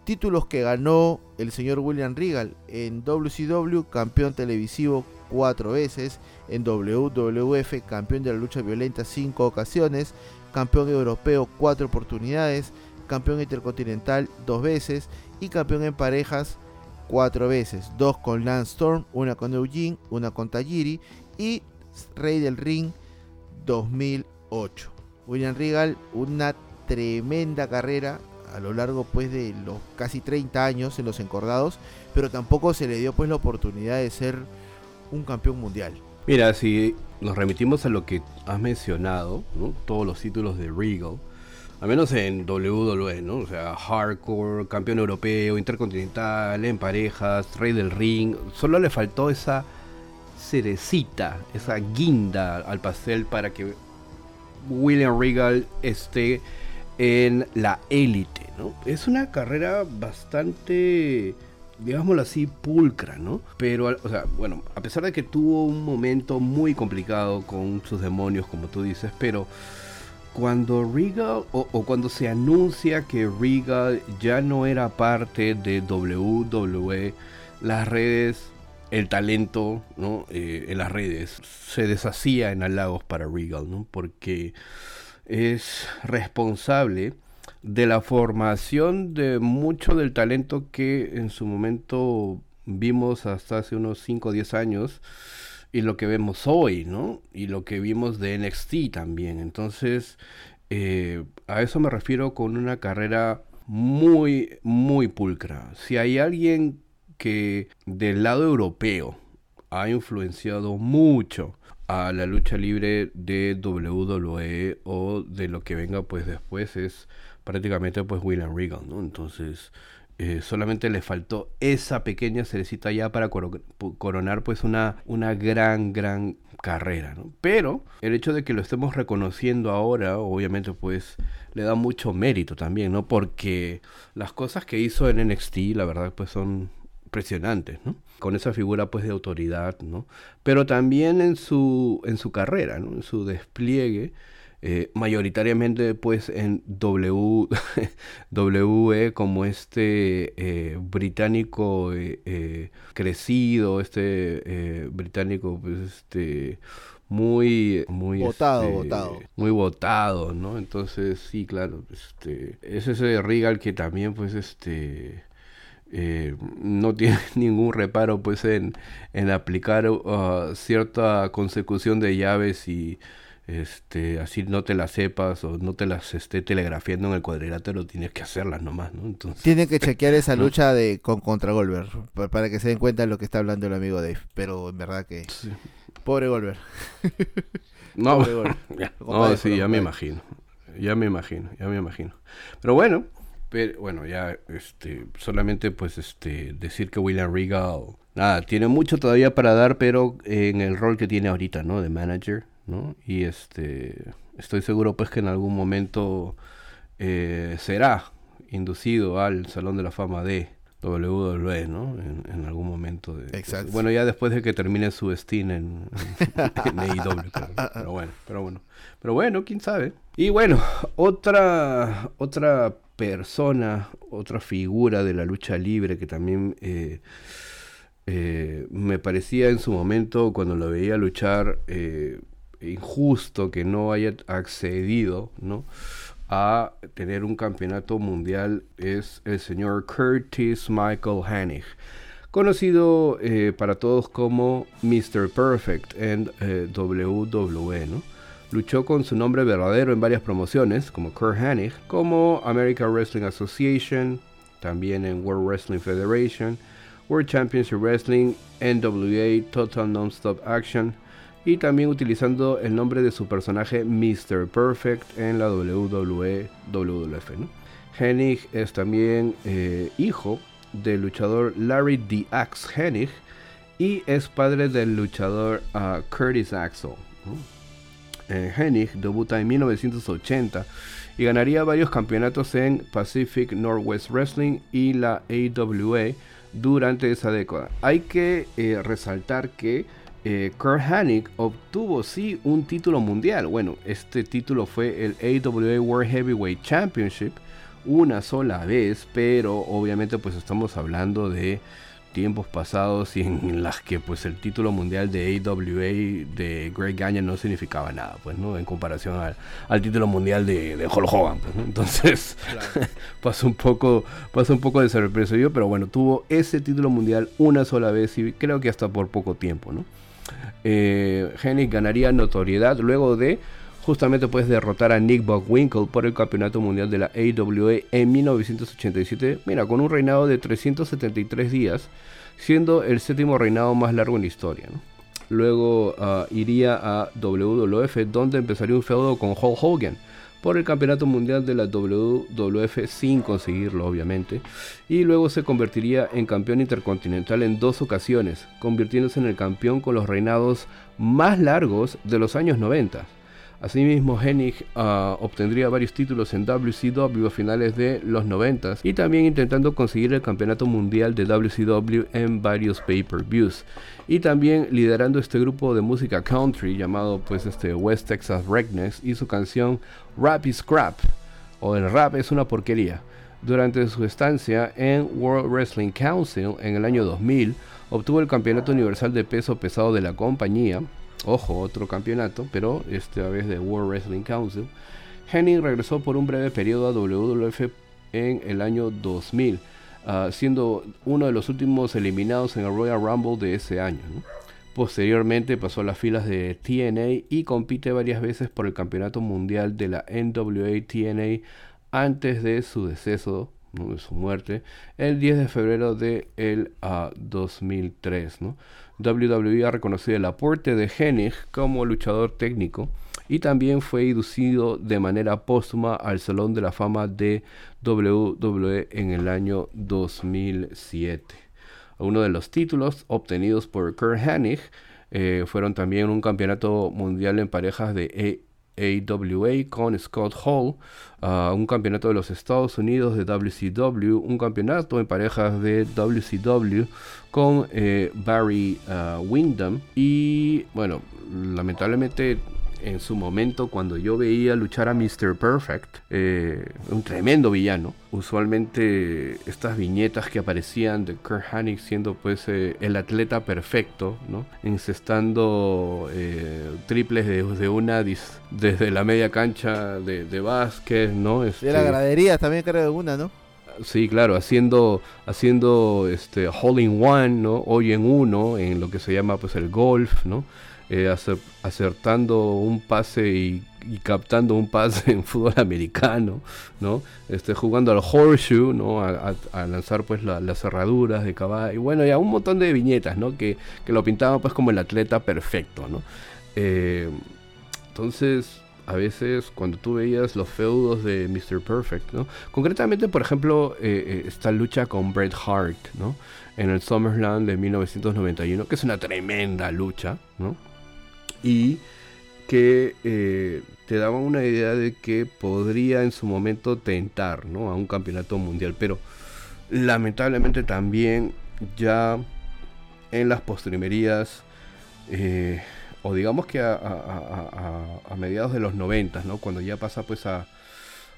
Títulos que ganó el señor William Regal en WCW, campeón televisivo cuatro veces, en WWF, campeón de la lucha violenta cinco ocasiones, campeón europeo cuatro oportunidades, campeón intercontinental dos veces y campeón en parejas cuatro veces, dos con Lance Storm, una con Eugene, una con Tajiri y Rey del Ring 2008. William Regal, una tremenda carrera a lo largo pues de los casi 30 años en los encordados, pero tampoco se le dio pues la oportunidad de ser un campeón mundial. Mira, si nos remitimos a lo que has mencionado, todos los títulos de Regal, al menos en WWE, ¿no? O sea, hardcore, campeón europeo, intercontinental, en parejas, rey del ring. Solo le faltó esa cerecita, esa guinda al pastel para que William Regal esté en la élite, ¿no? Es una carrera bastante digámoslo así, pulcra, ¿no? Pero, o sea, bueno, a pesar de que tuvo un momento muy complicado con sus demonios, como tú dices, pero cuando Regal o, cuando se anuncia que Regal ya no era parte de WWE, las redes, el talento ¿no? Eh, en las redes se deshacía en halagos para Regal, ¿no? porque es responsable de la formación de mucho del talento que en su momento vimos hasta hace unos 5 o 10 años y lo que vemos hoy, ¿no? Y lo que vimos de NXT también. Entonces, eh, a eso me refiero con una carrera muy, muy pulcra. Si hay alguien que del lado europeo ha influenciado mucho a la lucha libre de WWE o de lo que venga pues después es prácticamente pues William Regal, ¿no? Entonces, eh, solamente le faltó esa pequeña cerecita ya para coronar pues una, una gran, gran carrera, ¿no? Pero el hecho de que lo estemos reconociendo ahora, obviamente pues le da mucho mérito también, ¿no? Porque las cosas que hizo en NXT, la verdad pues son impresionantes, ¿no? Con esa figura pues de autoridad, ¿no? Pero también en su, en su carrera, ¿no? En su despliegue eh, mayoritariamente pues en W, [LAUGHS] WE como este eh, británico eh, crecido, este británico pues este muy muy votado, este, votado. muy votado, ¿no? Entonces, sí, claro, este es ese Regal que también pues este no [LAUGHS] tiene ningún reparo pues en, en aplicar uh, cierta consecución de llaves y este, así no te las sepas o no te las esté telegrafiando en el cuadrilátero, tienes que hacerlas nomás, ¿no? Entonces, Tienen que chequear esa [LAUGHS] lucha de con contra Goldberg para que se den cuenta de lo que está hablando el amigo Dave, pero en verdad que pobre Goldberg. no, [LAUGHS] [LAUGHS] no, sí, ya me imagino. Ya me imagino, ya me imagino. Pero bueno, pero bueno, ya este solamente pues este decir que William Regal nada, tiene mucho todavía para dar, pero en el rol que tiene ahorita, ¿no? De manager ¿no? Y este, estoy seguro pues que en algún momento eh, será inducido al Salón de la Fama de WWE, ¿no? En, algún momento. De, Exacto. bueno, ya después de que termine su Steam en, en, AEW, [LAUGHS] pero, bueno, pero bueno. Pero bueno, quién sabe. Y bueno, otra, otra persona, otra figura de la lucha libre que también eh, eh, me parecía en su momento cuando lo veía luchar injusto que no haya accedido ¿no? a tener un campeonato mundial es el señor Curtis Michael Hannig, conocido eh, para todos como Mr. Perfect en eh, WWE. Luchó con su nombre verdadero en varias promociones, como Kurt Hannig, como American Wrestling Association, también en World Wrestling Federation, World Championship Wrestling, NWA, Total Nonstop Action, y también utilizando el nombre de su personaje Mr. Perfect en la WWE WWF. ¿no? Hennig es también eh, hijo del luchador Larry The Axe Hennig y es padre del luchador uh, Curtis Axel. Eh, Hennig debuta en 1980 y ganaría varios campeonatos en Pacific Northwest Wrestling y la AWA durante esa década. Hay que eh, resaltar que eh, Kurt Hannig obtuvo sí un título mundial. Bueno, este título fue el AWA World Heavyweight Championship una sola vez, pero obviamente pues estamos hablando de tiempos pasados y en las que pues el título mundial de AWA de Greg Gagne no significaba nada, pues, ¿no? En comparación al, título mundial de, de Hulk Hogan, pues, Entonces, [LAUGHS] pasó un poco, pasó un poco desapercibido, pero bueno, tuvo ese título mundial una sola vez y creo que hasta por poco tiempo, ¿no? Eh, ganaría notoriedad luego de justamente pues derrotar a Nick Bockwinkel por el campeonato mundial de la AWA en 1987, mira, con un reinado de 373 días, siendo el séptimo reinado más largo en la historia. luego ah, iría a WWF donde empezaría un feudo con Hulk Hogan por el campeonato mundial de la WWF sin conseguirlo obviamente y luego se convertiría en campeón intercontinental en dos ocasiones convirtiéndose en el campeón con los reinados más largos de los años 90 Asimismo, Hennig ah, obtendría varios títulos en WCW a finales de los 90 y también intentando conseguir el campeonato mundial de WCW en varios pay-per-views. Y también liderando este grupo de música country llamado pues este West Texas Rednecks y su canción Rap is Crap o el rap es una porquería. Durante su estancia en World Wrestling Council en el año 2000 obtuvo el campeonato universal de peso pesado de la compañía Ojo, otro campeonato, pero esta vez de World Wrestling Council. Henning regresó por un breve periodo a WWF en el año 2000, ah, siendo uno de los últimos eliminados en el Royal Rumble de ese año. Posteriormente pasó a las filas de TNA y compite varias veces por el campeonato mundial de la NWA TNA antes de su deceso, de su muerte, el 10 de febrero de el 2003. Ah, ¿no? WWE ha reconocido el aporte de Hennig como luchador técnico y también fue inducido de manera póstuma al Salón de la Fama de WWE en el año 2007. Uno de los títulos obtenidos por Kurt Hennig eh, fueron también un campeonato mundial en parejas de AWA con Scott Hall, uh, un campeonato de los Estados Unidos de WCW, un campeonato en parejas de WCW con eh, Barry uh, Windham. Y bueno, lamentablemente en su momento cuando yo veía luchar a Mr. Perfect, eh, un tremendo villano. Usualmente estas viñetas que aparecían de Kurt Hennig siendo pues eh, el atleta perfecto, ¿no? Incestando eh, triples de, una desde la media cancha de, de básquet, ¿no? Este, de la gradería también creo de una, ¿no? Sí, claro, haciendo, haciendo este hole in one, ¿no? Hoy en uno, en lo que se llama pues el golf, ¿no? Eh, acertando un pase y, captando un pase [LAUGHS] en fútbol americano, ¿no? Este, jugando al horseshoe, ¿no? A, lanzar pues las cerraduras de caballo, y bueno, ya un montón de viñetas, ¿no? Que, lo pintaban pues como el atleta perfecto, ¿no? Eh, entonces, a veces cuando tú veías los feudos de Mr. Perfect, ¿no? Concretamente, por ejemplo, eh, esta lucha con Bret Hart, ¿no? En el SummerSlam de 1991, que es una tremenda lucha, ¿no? Y que eh, te daba una idea de que podría en su momento tentar ¿no? a un campeonato mundial. Pero lamentablemente también ya en las postrimerías, eh, o digamos que a, mediados de los 90, ¿no? cuando ya pasa pues a,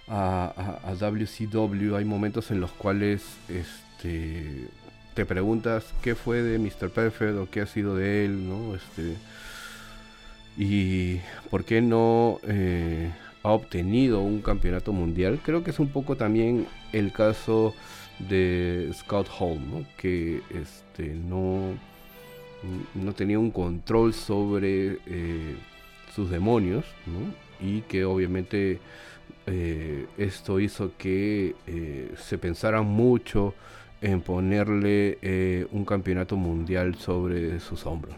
a, WCW, hay momentos en los cuales este, te preguntas qué fue de Mr. Perfect o qué ha sido de él, ¿no? Este, y por qué no eh, ha obtenido un campeonato mundial. Creo que es un poco también el caso de Scott Hall, que este, no, no tenía un control sobre eh, sus demonios y que obviamente eh, esto hizo que se pensara mucho en ponerle un campeonato mundial sobre sus hombros.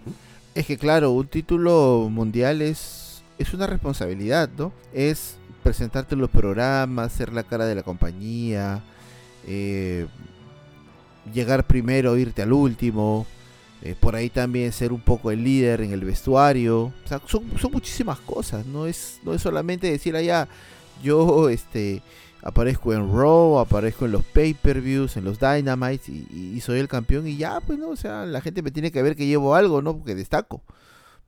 Es que claro, un título mundial es, es una responsabilidad, ¿no? Es presentarte en los programas, ser la cara de la compañía, eh, llegar primero, irte al último, eh, por ahí también ser un poco el líder en el vestuario. O sea, son, son muchísimas cosas, no es, no es solamente decir allá, yo este aparezco en Raw, aparezco en los pay-per-views, en los Dynamites y, soy el campeón y ya, pues no, o sea, la gente me tiene que ver que llevo algo, ¿no? Porque destaco.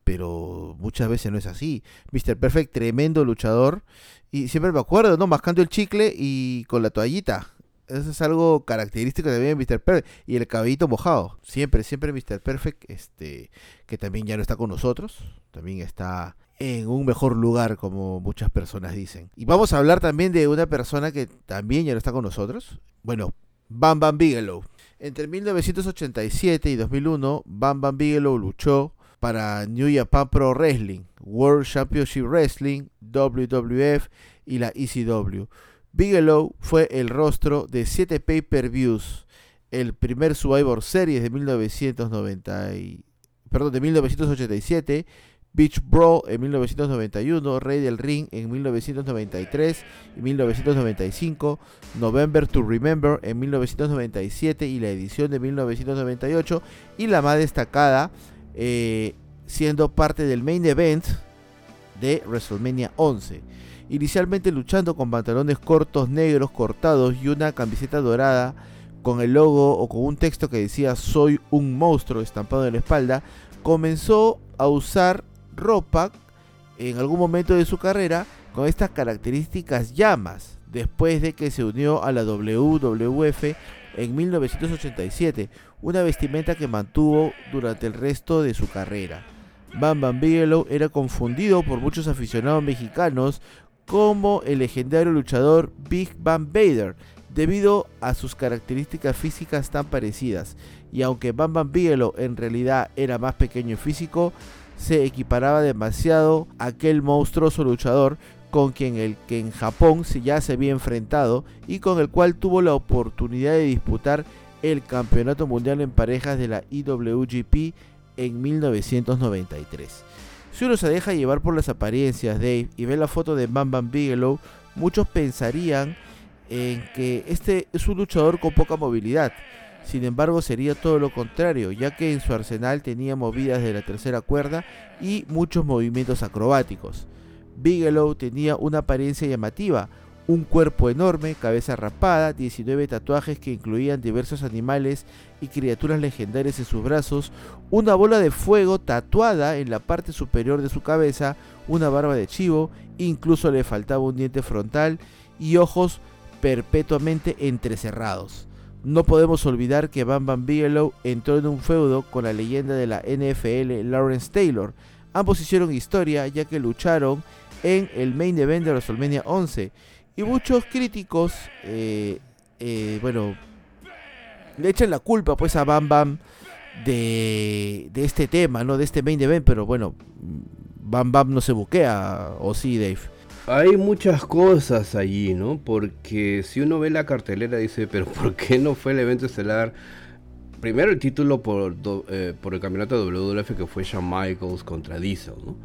Pero muchas veces no es así. Mr. Perfect, tremendo luchador. Y siempre me acuerdo, ¿no? Mascando el chicle y con la toallita. Eso es algo característico también de Mr. Perfect. Y el cabellito mojado. Siempre, siempre Mr. Perfect, este, que también ya no está con nosotros. También está en un mejor lugar, como muchas personas dicen. Y vamos a hablar también de una persona que también ya no está con nosotros. Bueno, Bam Bam Bigelow. Entre 1987 y 2001, Bam Bam Bigelow luchó para New Japan Pro Wrestling, World Championship Wrestling, WWF y la ECW. Bigelow fue el rostro de 7 pay-per-views, el primer Survivor Series de 1990 perdón, de 1987, Beach Bro en 1991, Rey del Ring en 1993 y 1995, November to Remember en 1997 y la edición de 1998 y la más destacada eh, siendo parte del main event de WrestleMania 11. Inicialmente luchando con pantalones cortos negros cortados y una camiseta dorada con el logo o con un texto que decía soy un monstruo estampado en la espalda, comenzó a usar ropa en algún momento de su carrera con estas características llamas, después de que se unió a la WWF en 1987, una vestimenta que mantuvo durante el resto de su carrera. Bam Bam Bigelow era confundido por muchos aficionados mexicanos como el legendario luchador Big Bam Vader, debido a sus características físicas tan parecidas. Y aunque Bam Bam Bigelow en realidad era más pequeño y físico, se equiparaba demasiado a aquel monstruoso luchador con quien el que en Japón ya se había enfrentado y con el cual tuvo la oportunidad de disputar el Campeonato Mundial en Parejas de la IWGP en 1993. Si uno se deja llevar por las apariencias, Dave, y ve la foto de Bam Bam Bigelow, muchos pensarían en que este es un luchador con poca movilidad, sin embargo, sería todo lo contrario, ya que en su arsenal tenía movidas de la tercera cuerda y muchos movimientos acrobáticos. Bigelow tenía una apariencia llamativa, un cuerpo enorme, cabeza rapada, 19 tatuajes que incluían diversos animales y criaturas legendarias en sus brazos, una bola de fuego tatuada en la parte superior de su cabeza, una barba de chivo, incluso le faltaba un diente frontal y ojos perpetuamente entrecerrados. No podemos olvidar que Bam Bam Bigelow entró en un feudo con la leyenda de la NFL Lawrence Taylor. Ambos hicieron historia ya que lucharon en el main event de WrestleMania 11 y muchos críticos, eh, eh, bueno, le echan la culpa pues a Bam Bam de, de este tema, no de este main event, pero bueno, Bam Bam no se buquea, o sí, Dave. Hay muchas cosas allí, ¿no? Porque si uno ve la cartelera dice, pero [LAUGHS] ¿por qué no fue el evento estelar? Primero el título por, eh, el campeonato de WWF que fue Shawn Michaels contra Diesel, ¿no?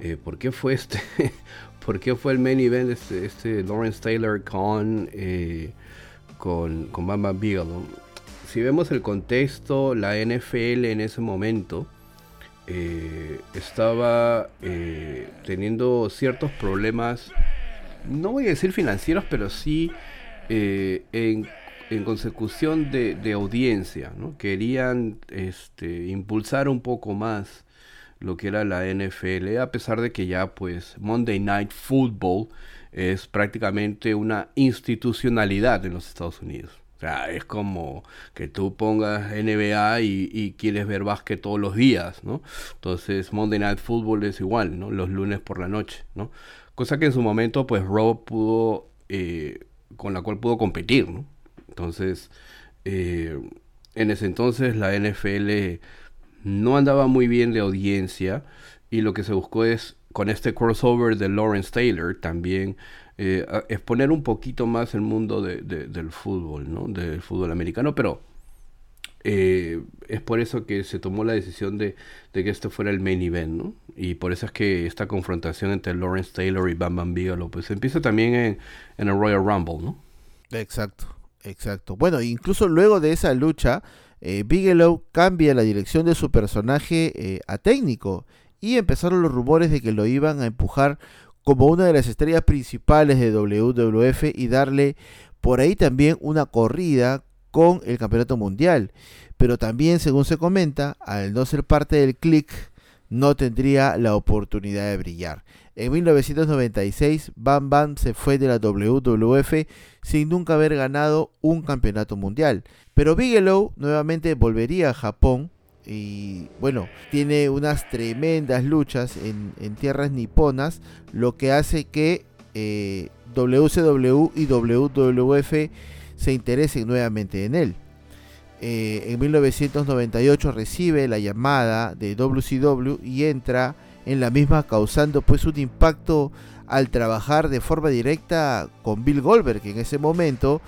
Eh, ¿Por qué fue este? [LAUGHS] ¿Por qué fue el main event este, este Lawrence Taylor con, eh, con, con Bam Bam Bigelow? Si vemos el contexto, la NFL en ese momento eh, estaba eh, teniendo ciertos problemas, no voy a decir financieros, pero sí eh, en, consecución de, audiencia. ¿no? Querían este, impulsar un poco más lo que era la NFL, a pesar de que ya pues Monday Night Football es prácticamente una institucionalidad en los Estados Unidos. O sea, es como que tú pongas NBA y, quieres ver básquet todos los días, ¿no? Entonces Monday Night Football es igual, ¿no? Los lunes por la noche, ¿no? Cosa que en su momento, pues, Rob pudo, eh, con la cual pudo competir, ¿no? Entonces, eh, en ese entonces la NFL no andaba muy bien de audiencia y lo que se buscó es, con este crossover de Lawrence Taylor, también eh, exponer un poquito más el mundo del fútbol, ¿no? Del fútbol americano, pero eh, es por eso que se tomó la decisión de, que este fuera el main event, ¿no? Y por eso es que esta confrontación entre Lawrence Taylor y Bam Bam Bigelow, pues empieza también en, el Royal Rumble, ¿no? Exacto, exacto. Bueno, incluso luego de esa lucha, eh, Bigelow cambia la dirección de su personaje a técnico y empezaron los rumores de que lo iban a empujar como una de las estrellas principales de WWF y darle por ahí también una corrida con el campeonato mundial. Pero también, según se comenta, al no ser parte del click, no tendría la oportunidad de brillar. En 1996, Bam Bam se fue de la WWF sin nunca haber ganado un campeonato mundial. Pero Bigelow nuevamente volvería a Japón y bueno, tiene unas tremendas luchas en, tierras niponas, lo que hace que WCW eh, y WWF se interesen nuevamente en él. Eh, en 1998 recibe la llamada de WCW y entra en la misma causando pues un impacto al trabajar de forma directa con Bill Goldberg, que en ese momento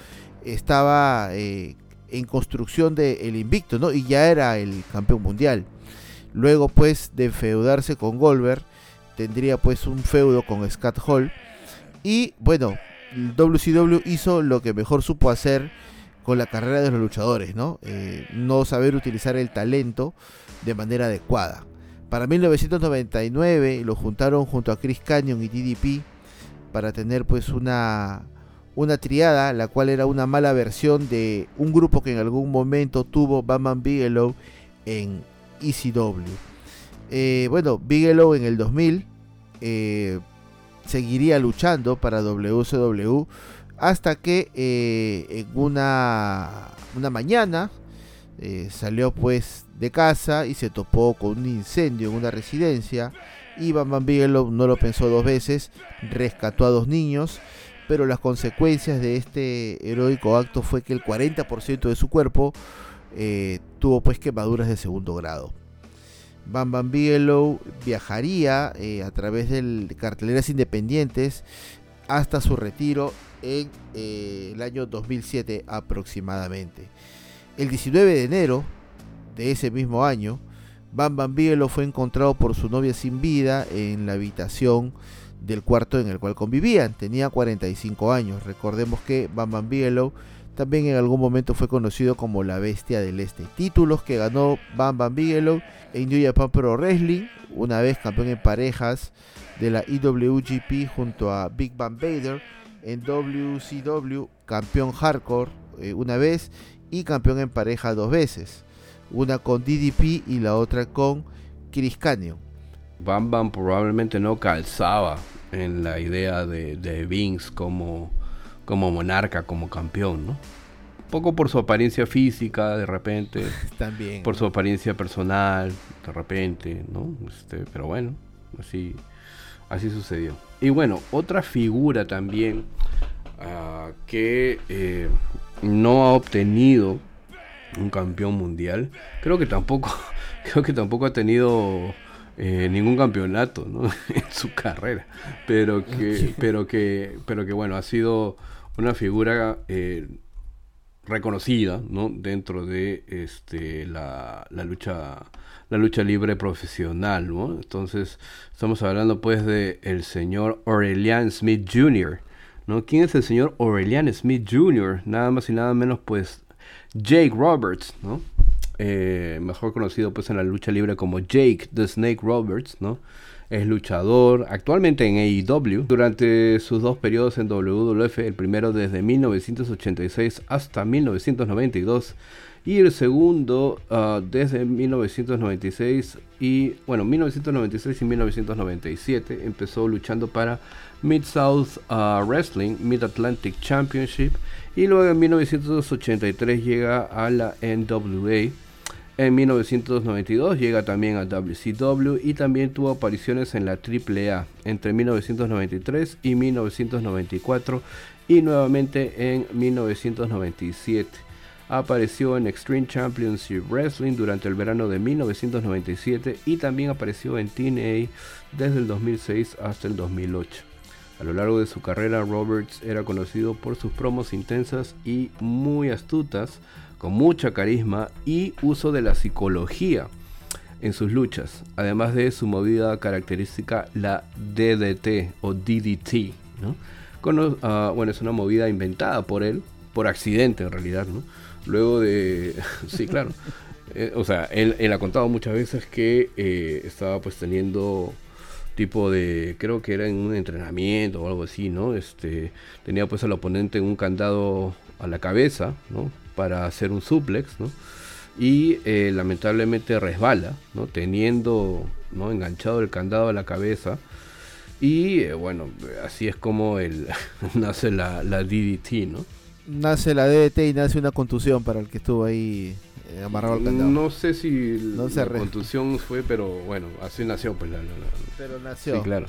estaba eh, en construcción del invicto, ¿no? Y ya era el campeón mundial. Luego pues de feudarse con Goldberg, tendría pues un feudo con Scott Hall. Y bueno, WCW hizo lo que mejor supo hacer con la carrera de los luchadores, ¿no? Eh, no saber utilizar el talento de manera adecuada. Para 1999 lo juntaron junto a Chris Canyon y DDP para tener pues una, una triada, la cual era una mala versión de un grupo que en algún momento tuvo Batman Bigelow en ECW. Eh, bueno, Bigelow en el 2000 eh, seguiría luchando para WCW hasta que eh, en una, una mañana salió pues de casa y se topó con un incendio en una residencia y Bam Bigelow no lo pensó dos veces, rescató a dos niños pero las consecuencias de este heroico acto fue que el 40% de su cuerpo tuvo pues quemaduras de segundo grado. Bam Bam Bigelow viajaría eh, a través de carteleras independientes hasta su retiro en eh, el año 2007 aproximadamente. El 19 de enero de ese mismo año, Bam Bam Bigelow fue encontrado por su novia sin vida en la habitación del cuarto en el cual convivían. Tenía 45 años. Recordemos que Bam Bam Bigelow también en algún momento fue conocido como la Bestia del Este. Títulos que ganó Bam Bam Bigelow en New Japan Pro Wrestling, una vez campeón en parejas de la IWGP junto a Big Bang Vader, en WCW campeón hardcore eh, una vez y campeón en pareja dos veces, una con DDP y la otra con Chris Canyon. Bam Bam probablemente no calzaba en la idea de, de Vince como como monarca, como campeón, ¿no? Poco por su apariencia física, de repente. [LAUGHS] También. Por su apariencia personal, de repente, ¿no? Este, pero bueno, así, así sucedió. Y bueno, otra figura también ah, que eh, no ha obtenido un campeón mundial, creo que tampoco, [LAUGHS] creo que tampoco ha tenido eh, ningún campeonato ¿no? [LAUGHS] en su carrera, pero que, pero que, pero que bueno, ha sido una figura eh, reconocida ¿no? dentro de este, la, la, lucha la lucha libre profesional ¿no? entonces estamos hablando pues de el señor Aurelian Smith Jr. ¿no? ¿quién es el señor Aurelian Smith Jr.? nada más y nada menos pues Jake Roberts ¿no? Eh, mejor conocido pues en la lucha libre como Jake the Snake Roberts ¿no? es luchador actualmente en AEW. Durante sus dos periodos en WWF, el primero desde 1986 hasta 1992 y el segundo ah, desde 1996 y bueno 1996 y 1997 empezó luchando para Mid South ah, Wrestling Mid Atlantic Championship y luego en 1983 llega a la NWA en 1992 llega también a WCW y también tuvo apariciones en la AAA entre 1993 y 1994 y nuevamente en 1997. Apareció en Extreme Championship Wrestling durante el verano de 1997 y también apareció en TNA desde el 2006 hasta el 2008. A lo largo de su carrera, Roberts era conocido por sus promos intensas y muy astutas, con mucha carisma y uso de la psicología en sus luchas, además de su movida característica, la DDT o DDT. Ah, bueno, es una movida inventada por él, por accidente en realidad. ¿no? Luego de... [LAUGHS] sí, claro. Eh, o sea, él, ha contado muchas veces que eh, estaba pues teniendo tipo de, creo que era en un entrenamiento o algo así, ¿no? Este, tenía pues al oponente un candado a la cabeza, ¿no? para hacer un suplex, ¿no? Y eh, lamentablemente resbala, ¿no? Teniendo ¿no? enganchado el candado a la cabeza. Y eh, bueno, así es como el, [LAUGHS] nace la, la, DDT, ¿no? Nace la DDT y nace una contusión para el que estuvo ahí eh, amarrado al candado. No sé si la contusión fue, pero bueno, así nació pues la, Pero nació. Sí, claro.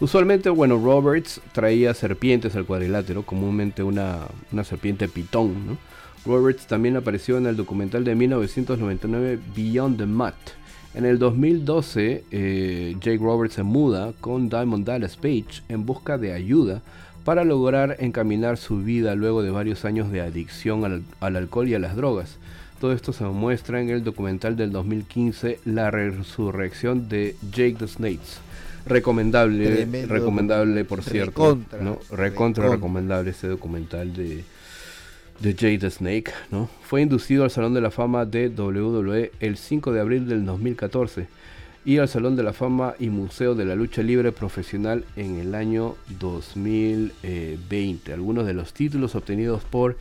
Usualmente, bueno, Roberts traía serpientes al cuadrilátero, comúnmente una, una serpiente pitón, ¿no? Roberts también apareció en el documental de 1999 Beyond the Mud. En el 2012, eh, Jake Roberts se muda con Diamond Dallas Page en busca de ayuda para lograr encaminar su vida luego de varios años de adicción al, alcohol y a las drogas. Todo esto se muestra en el documental del 2015, La resurrección de Jake the Snakes. Recomendable, Tremendo recomendable por cierto. Recontra, ¿no? Recontra, recontra. recomendable este documental de, de Jake the Snake. ¿no? Fue inducido al Salón de la Fama de WWE el 5 de abril del 2014 y al Salón de la Fama y Museo de la Lucha Libre Profesional en el año 2020. Algunos de los títulos obtenidos por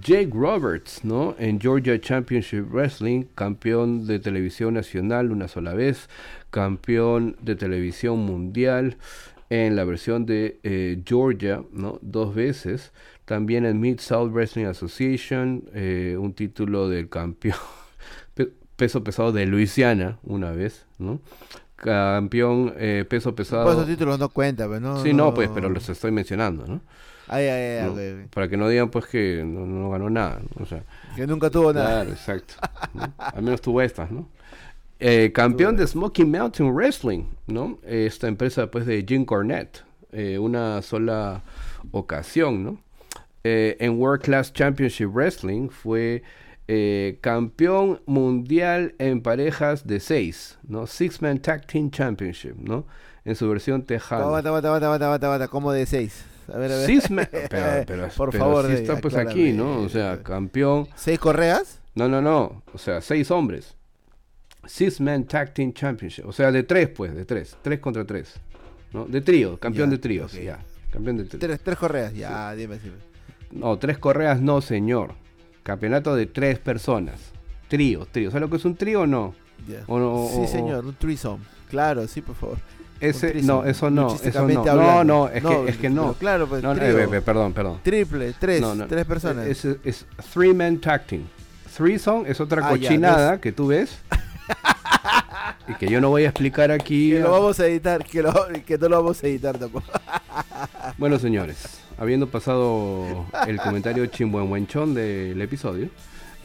Jake Roberts, ¿no? En Georgia Championship Wrestling, campeón de televisión nacional una sola vez, campeón de televisión mundial en la versión de eh, Georgia, ¿no? Dos veces. También en Mid South Wrestling Association, eh, un título del campeón [LAUGHS] pe- peso pesado de Luisiana una vez, ¿no? Campeón eh, peso pesado. esos títulos no cuenta, pues, ¿no? Sí, no, pues, pero los estoy mencionando, ¿no? Ay, ay, ay, ¿no? ok, ok. Para que no digan, pues, que no, no ganó nada, ¿no? o sea. Que nunca tuvo nada. Claro, exacto. Al menos tuvo estas, ¿no? Eh, campeón de Smoky Mountain Wrestling, ¿no? Esta empresa, pues, de Jim Cornette. eh, una sola ocasión, ¿no? Eh, en World Class Championship Wrestling fue eh, campeón mundial en parejas de seis, ¿no? Six Man Tag Team Championship, ¿no? En su versión tejana. Bata, bata, como de seis. A ver, a ver. Pero, [LAUGHS] pero, Por pero favor, sí está pues aclárame. aquí, ¿no? O sea, campeón ¿Seis correas? no, no, no. O sea, seis hombres. Six Man Tag Team Championship. O sea, de tres, pues, de tres. Tres contra tres. ¿No? De trío, campeón Ya, de tríos, ok. ya. Campeón de tríos. Tres, tres correas. Ya, dime si. No, tres correas no, señor. Campeonato de tres personas. Trío, trío. ¿Sabes lo que es un trío o no? Ya. O no- sí, o- señor, un threesome. Claro, sí, por favor. Ese, no, eso no, eso no. No, no, es que, es que no. Claro, pues. No, no, trío. eh, perdón, perdón. Triple, tres, No, no, tres personas. Es, es three man tag team. Threesome es otra Ah, ya, cochinada que tú ves. [LAUGHS] y que yo no voy a explicar aquí. que lo vamos a editar, que, lo, que no lo vamos a editar tampoco. [LAUGHS] Bueno, señores, habiendo pasado el comentario chimbuenhuenchón del episodio,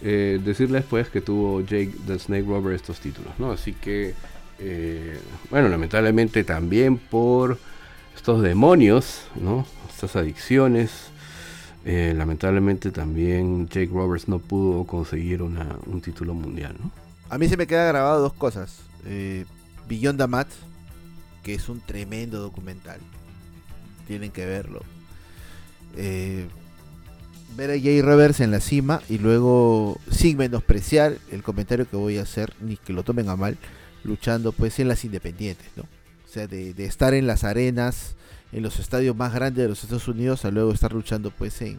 eh, decirles pues que tuvo Jake the Snake Rover estos títulos, ¿no? Así que, eh, bueno, lamentablemente también por estos demonios, ¿no? Estas adicciones, eh, lamentablemente también Jake Roberts no pudo conseguir un título mundial. A mí se me queda grabado dos cosas. Eh, Beyond the Mat, que es un tremendo documental. Tienen que verlo. Eh, ver a Jay Roberts en la cima y luego, sin menospreciar el comentario que voy a hacer, ni que lo tomen a mal, luchando pues en las independientes, ¿no? O sea, de, de estar en las arenas, en los estadios más grandes de los Estados Unidos, a luego estar luchando pues en,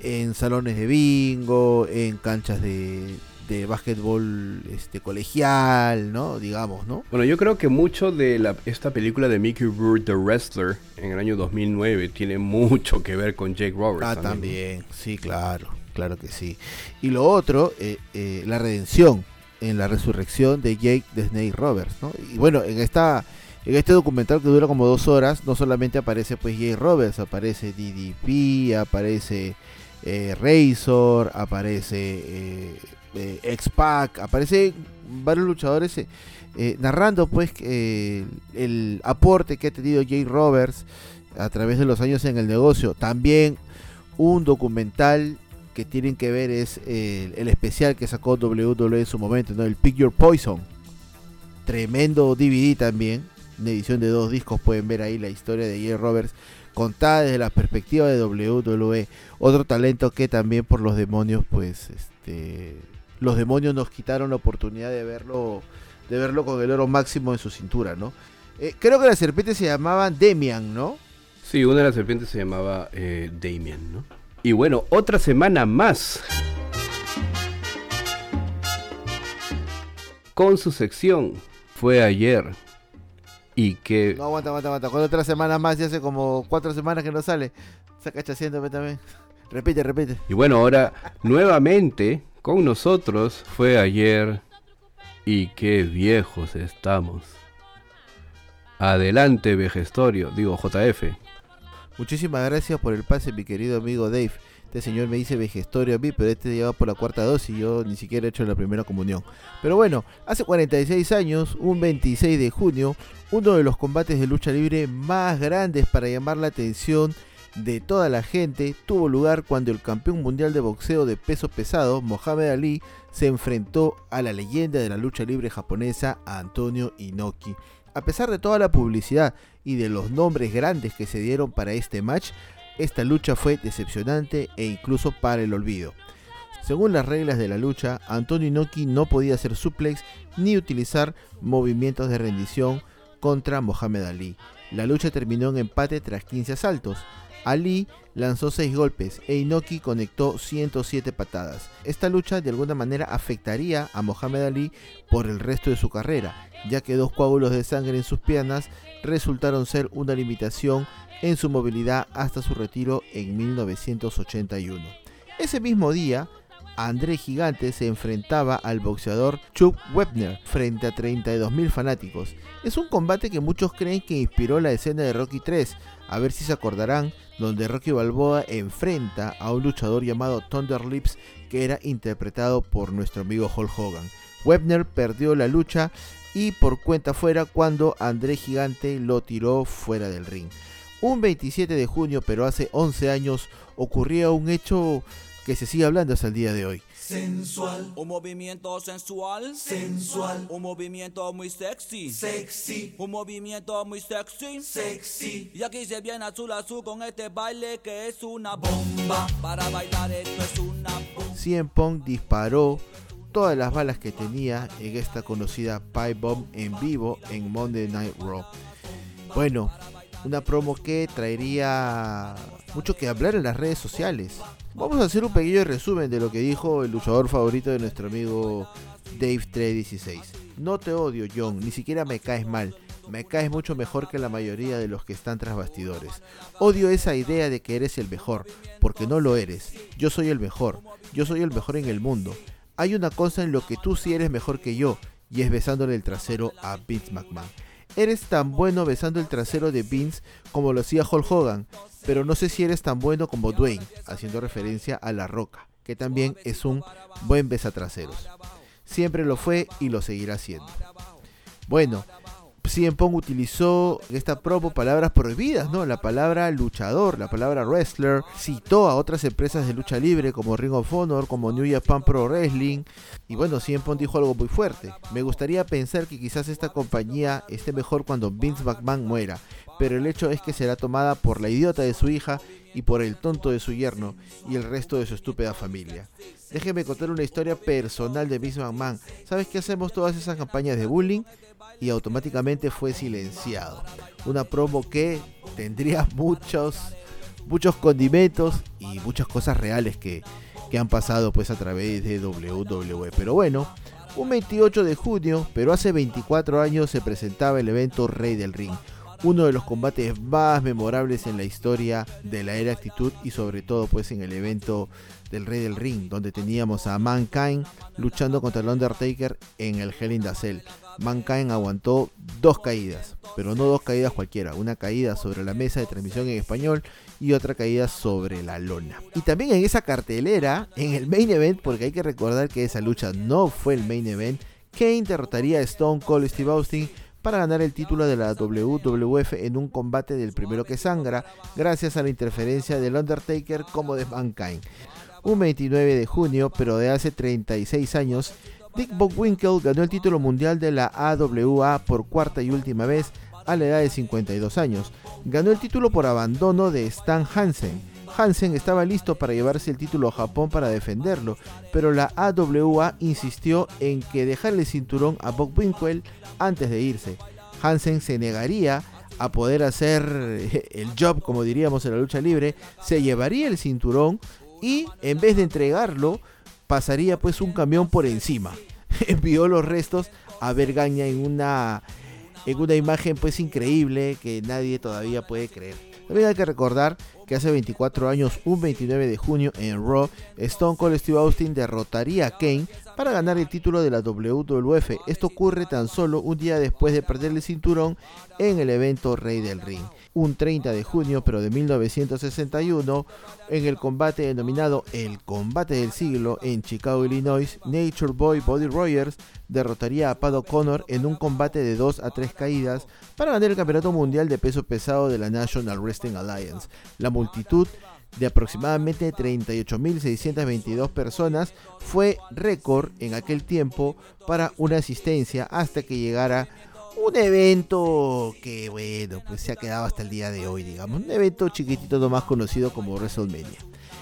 en salones de bingo, en canchas de, de básquetbol este, colegial, ¿no? Digamos, ¿no? Bueno, yo creo que mucho de la, esta película de Mickey Rourke, The Wrestler, en el año 2009, tiene mucho que ver con Jake Roberts. Ah, también, sí, claro, claro que sí. Y lo otro, eh, eh, la redención en la resurrección de Jake de Snake Roberts, ¿no? Y bueno, en esta en este documental que dura como dos horas, no solamente aparece pues Jake Roberts, aparece DDP, aparece eh, Razor, aparece eh, eh, X-Pac, aparece varios luchadores eh, eh, narrando pues el aporte que ha tenido Jake Roberts a través de los años en el negocio. También un documental que tienen que ver es el, especial que sacó WWE en su momento, ¿no? El Pick Your Poison. Tremendo DVD también. Una edición de dos discos. Pueden ver ahí la historia de Jay Roberts contada desde la perspectiva de WWE. Otro talento que también por los demonios, pues, este, los demonios nos quitaron la oportunidad de verlo, de verlo con el oro máximo en su cintura, ¿no? Eh, creo que las serpientes se llamaban Demian, ¿no? Sí, una de las serpientes se llamaba eh, Damien, ¿no? Y bueno, otra semana más. Con su sección. Fue ayer. Y que... No, aguanta, aguanta, aguanta. Con otra semana más, ya hace como cuatro semanas que no sale. Saca chaciéndome también. [LAUGHS] Repite, repite. Y bueno, ahora nuevamente con nosotros fue ayer. Y qué viejos estamos. Adelante, Vejestorio. Digo, JF. Muchísimas gracias por el pase, mi querido amigo Dave. Este señor me dice vejestorio a mí, pero este lleva por la cuarta dosis y yo ni siquiera he hecho la primera comunión. Pero bueno, hace 46 años, un 26 de junio, uno de los combates de lucha libre más grandes para llamar la atención de toda la gente tuvo lugar cuando el campeón mundial de boxeo de peso pesado, Mohamed Ali, se enfrentó a la leyenda de la lucha libre japonesa, Antonio Inoki. A pesar de toda la publicidad y de los nombres grandes que se dieron para este match, esta lucha fue decepcionante e incluso para el olvido. Según las reglas de la lucha, Antonio Inoki no podía hacer suplex ni utilizar movimientos de rendición contra Mohamed Ali. La lucha terminó en empate tras 15 asaltos. Ali lanzó 6 golpes e Inoki conectó 107 patadas. Esta lucha de alguna manera afectaría a Mohamed Ali por el resto de su carrera, ya que dos coágulos de sangre en sus piernas resultaron ser una limitación en su movilidad hasta su retiro en 1981. Ese mismo día, André Gigante se enfrentaba al boxeador Chuck Webner frente a 32.000 fanáticos. Es un combate que muchos creen que inspiró la escena de Rocky 3, a ver si se acordarán, donde Rocky Balboa enfrenta a un luchador llamado Thunder Lips que era interpretado por nuestro amigo Hulk Hogan. Webner perdió la lucha y por cuenta fuera cuando André Gigante lo tiró fuera del ring. Un 27 de junio, pero hace 11 años, ocurría un hecho que se sigue hablando hasta el día de hoy. Sensual. Un movimiento sensual. Sensual. Un movimiento muy sexy. Sexy. Un movimiento muy sexy. Sexy. Y aquí se viene azul azul con este baile que es una bomba. Para bailar esto es una bomba. Cien Pong disparó todas las balas que tenía en esta conocida Pipe Bomb en vivo en Monday Night Raw. Bueno, una promo que traería mucho que hablar en las redes sociales. Vamos a hacer un pequeño resumen de lo que dijo el luchador favorito de nuestro amigo Dave 316. No te odio, John, ni siquiera me caes mal. Me caes mucho mejor que la mayoría de los que están tras bastidores. Odio esa idea de que eres el mejor, porque no lo eres. Yo soy el mejor. Yo soy el mejor en el mundo. Hay una cosa en lo que tú sí eres mejor que yo, y es besándole el trasero a Vince McMahon. Eres tan bueno besando el trasero de Vince como lo hacía Hulk Hogan, pero no sé si eres tan bueno como Dwayne, haciendo referencia a La Roca, que también es un buen besatraseros. Siempre lo fue y lo seguirá siendo. Bueno, CM Pong utilizó esta palabras prohibidas, ¿no? La palabra luchador, la palabra wrestler, citó a otras empresas de lucha libre como Ring of Honor, como New Japan Pro Wrestling, y bueno, CM Pong dijo algo muy fuerte. Me gustaría pensar que quizás esta compañía esté mejor cuando Vince McMahon muera, pero el hecho es que será tomada por la idiota de su hija y por el tonto de su yerno y el resto de su estúpida familia. Déjeme contar una historia personal de Vince McMahon. ¿Sabes qué hacemos todas esas campañas de bullying? Y automáticamente fue silenciado. Una promo que tendría [LAUGHS] muchos, muchos condimentos y muchas cosas reales que, que han pasado pues a través de WWE. Pero bueno, un 28 de junio, pero hace 24 años se presentaba el evento Rey del Ring uno de los combates más memorables en la historia de la era actitud y sobre todo pues en el evento del Rey del Ring, donde teníamos a Mankind luchando contra el Undertaker en el Hell in the Cell. Mankind aguantó dos caídas, pero no dos caídas cualquiera, una caída sobre la mesa de transmisión en español y otra caída sobre la lona. Y también en esa cartelera, en el main event, porque hay que recordar que esa lucha no fue el main event, Kane derrotaría a Stone Cold Steve Austin para ganar el título de la WWF en un combate del primero que sangra, gracias a la interferencia del Undertaker como de Mankind. Un 29 de junio, pero de hace 36 años, Dick Bockwinkel ganó el título mundial de la AWA por cuarta y última vez a la edad de 52 años. Ganó el título por abandono de Stan Hansen. Hansen estaba listo para llevarse el título a Japón para defenderlo, pero la AWA insistió en que dejarle el cinturón a Bockwinkel antes de irse. Hansen se negaría a poder hacer [LAUGHS] el job, como diríamos en la lucha libre, se llevaría el cinturón y en vez de entregarlo, pasaría pues un camión por encima. [LAUGHS] Envió los restos a Bergaña en una, en una imagen pues increíble que nadie todavía puede creer. También hay que recordar que hace 24 años, un 29 de junio en Raw, Stone Cold Steve Austin derrotaría a Kane para ganar el título de la WWF. Esto ocurre tan solo un día después de perder el cinturón en el evento Rey del Ring un 30 de junio, pero de 1961, en el combate denominado el combate del siglo en Chicago, Illinois, Nature Boy Body Rogers derrotaría a Pat O'Connor en un combate de 2 a 3 caídas para ganar el campeonato mundial de peso pesado de la National Wrestling Alliance. La multitud de aproximadamente 38.622 personas fue récord en aquel tiempo para una asistencia hasta que llegara un evento que, bueno, pues se ha quedado hasta el día de hoy, digamos. Un evento chiquitito nomás conocido como WrestleMania.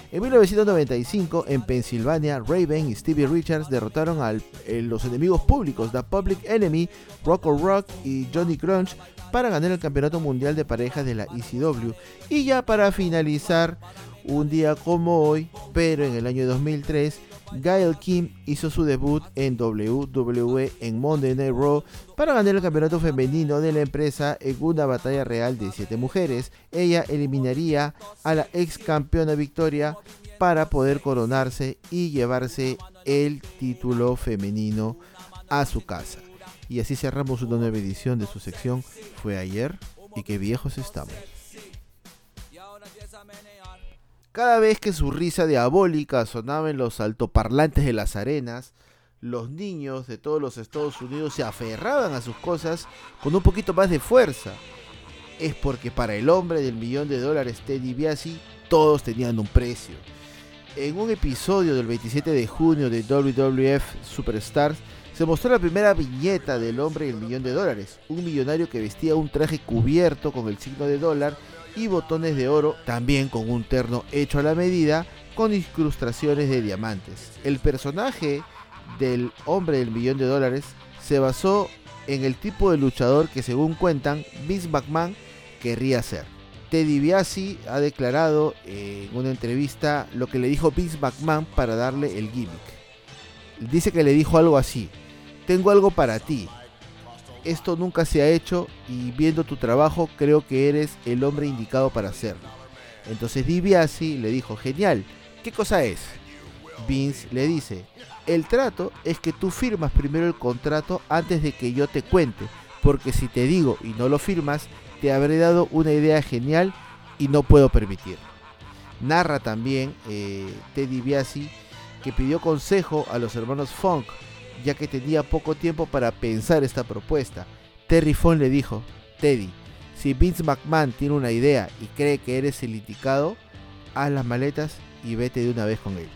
En 1995, en Pensilvania, Raven y Stevie Richards derrotaron a los enemigos públicos, The Public Enemy, Rocco Rock y Johnny Crunch, para ganar el Campeonato Mundial de Parejas de la ECW. Y ya para finalizar, un día como hoy, pero en el año 2003, Gail Kim hizo su debut en WWE en Monday Night Raw para ganar el campeonato femenino de la empresa en una batalla real de 7 mujeres. Ella eliminaría a la ex campeona Victoria para poder coronarse y llevarse el título femenino a su casa. Y así cerramos una nueva edición de su sección Fue ayer y qué viejos estamos. Cada vez que su risa diabólica sonaba en los altoparlantes de las arenas, los niños de todos los Estados Unidos se aferraban a sus cosas con un poquito más de fuerza. Es porque para el hombre del millón de dólares Teddy Biasi todos tenían un precio. En un episodio del 27 de junio de WWF Superstars se mostró la primera viñeta del hombre del millón de dólares, un millonario que vestía un traje cubierto con el signo de dólar y botones de oro, también con un terno hecho a la medida con incrustaciones de diamantes. El personaje del hombre del millón de dólares se basó en el tipo de luchador que según cuentan Vince McMahon querría ser. Teddy Biasi ha declarado en una entrevista lo que le dijo Vince McMahon para darle el gimmick. Dice que le dijo algo así, tengo algo para ti, esto nunca se ha hecho y viendo tu trabajo creo que eres el hombre indicado para hacerlo. Entonces DiBiase le dijo, genial, ¿qué cosa es? Vince le dice, el trato es que tú firmas primero el contrato antes de que yo te cuente, porque si te digo y no lo firmas, te habré dado una idea genial y no puedo permitir. Narra también eh, Teddy que pidió consejo a los hermanos Funk ya que tenía poco tiempo para pensar esta propuesta. Terry Fong le dijo, Teddy, si Vince McMahon tiene una idea y cree que eres el indicado, haz las maletas y vete de una vez con él.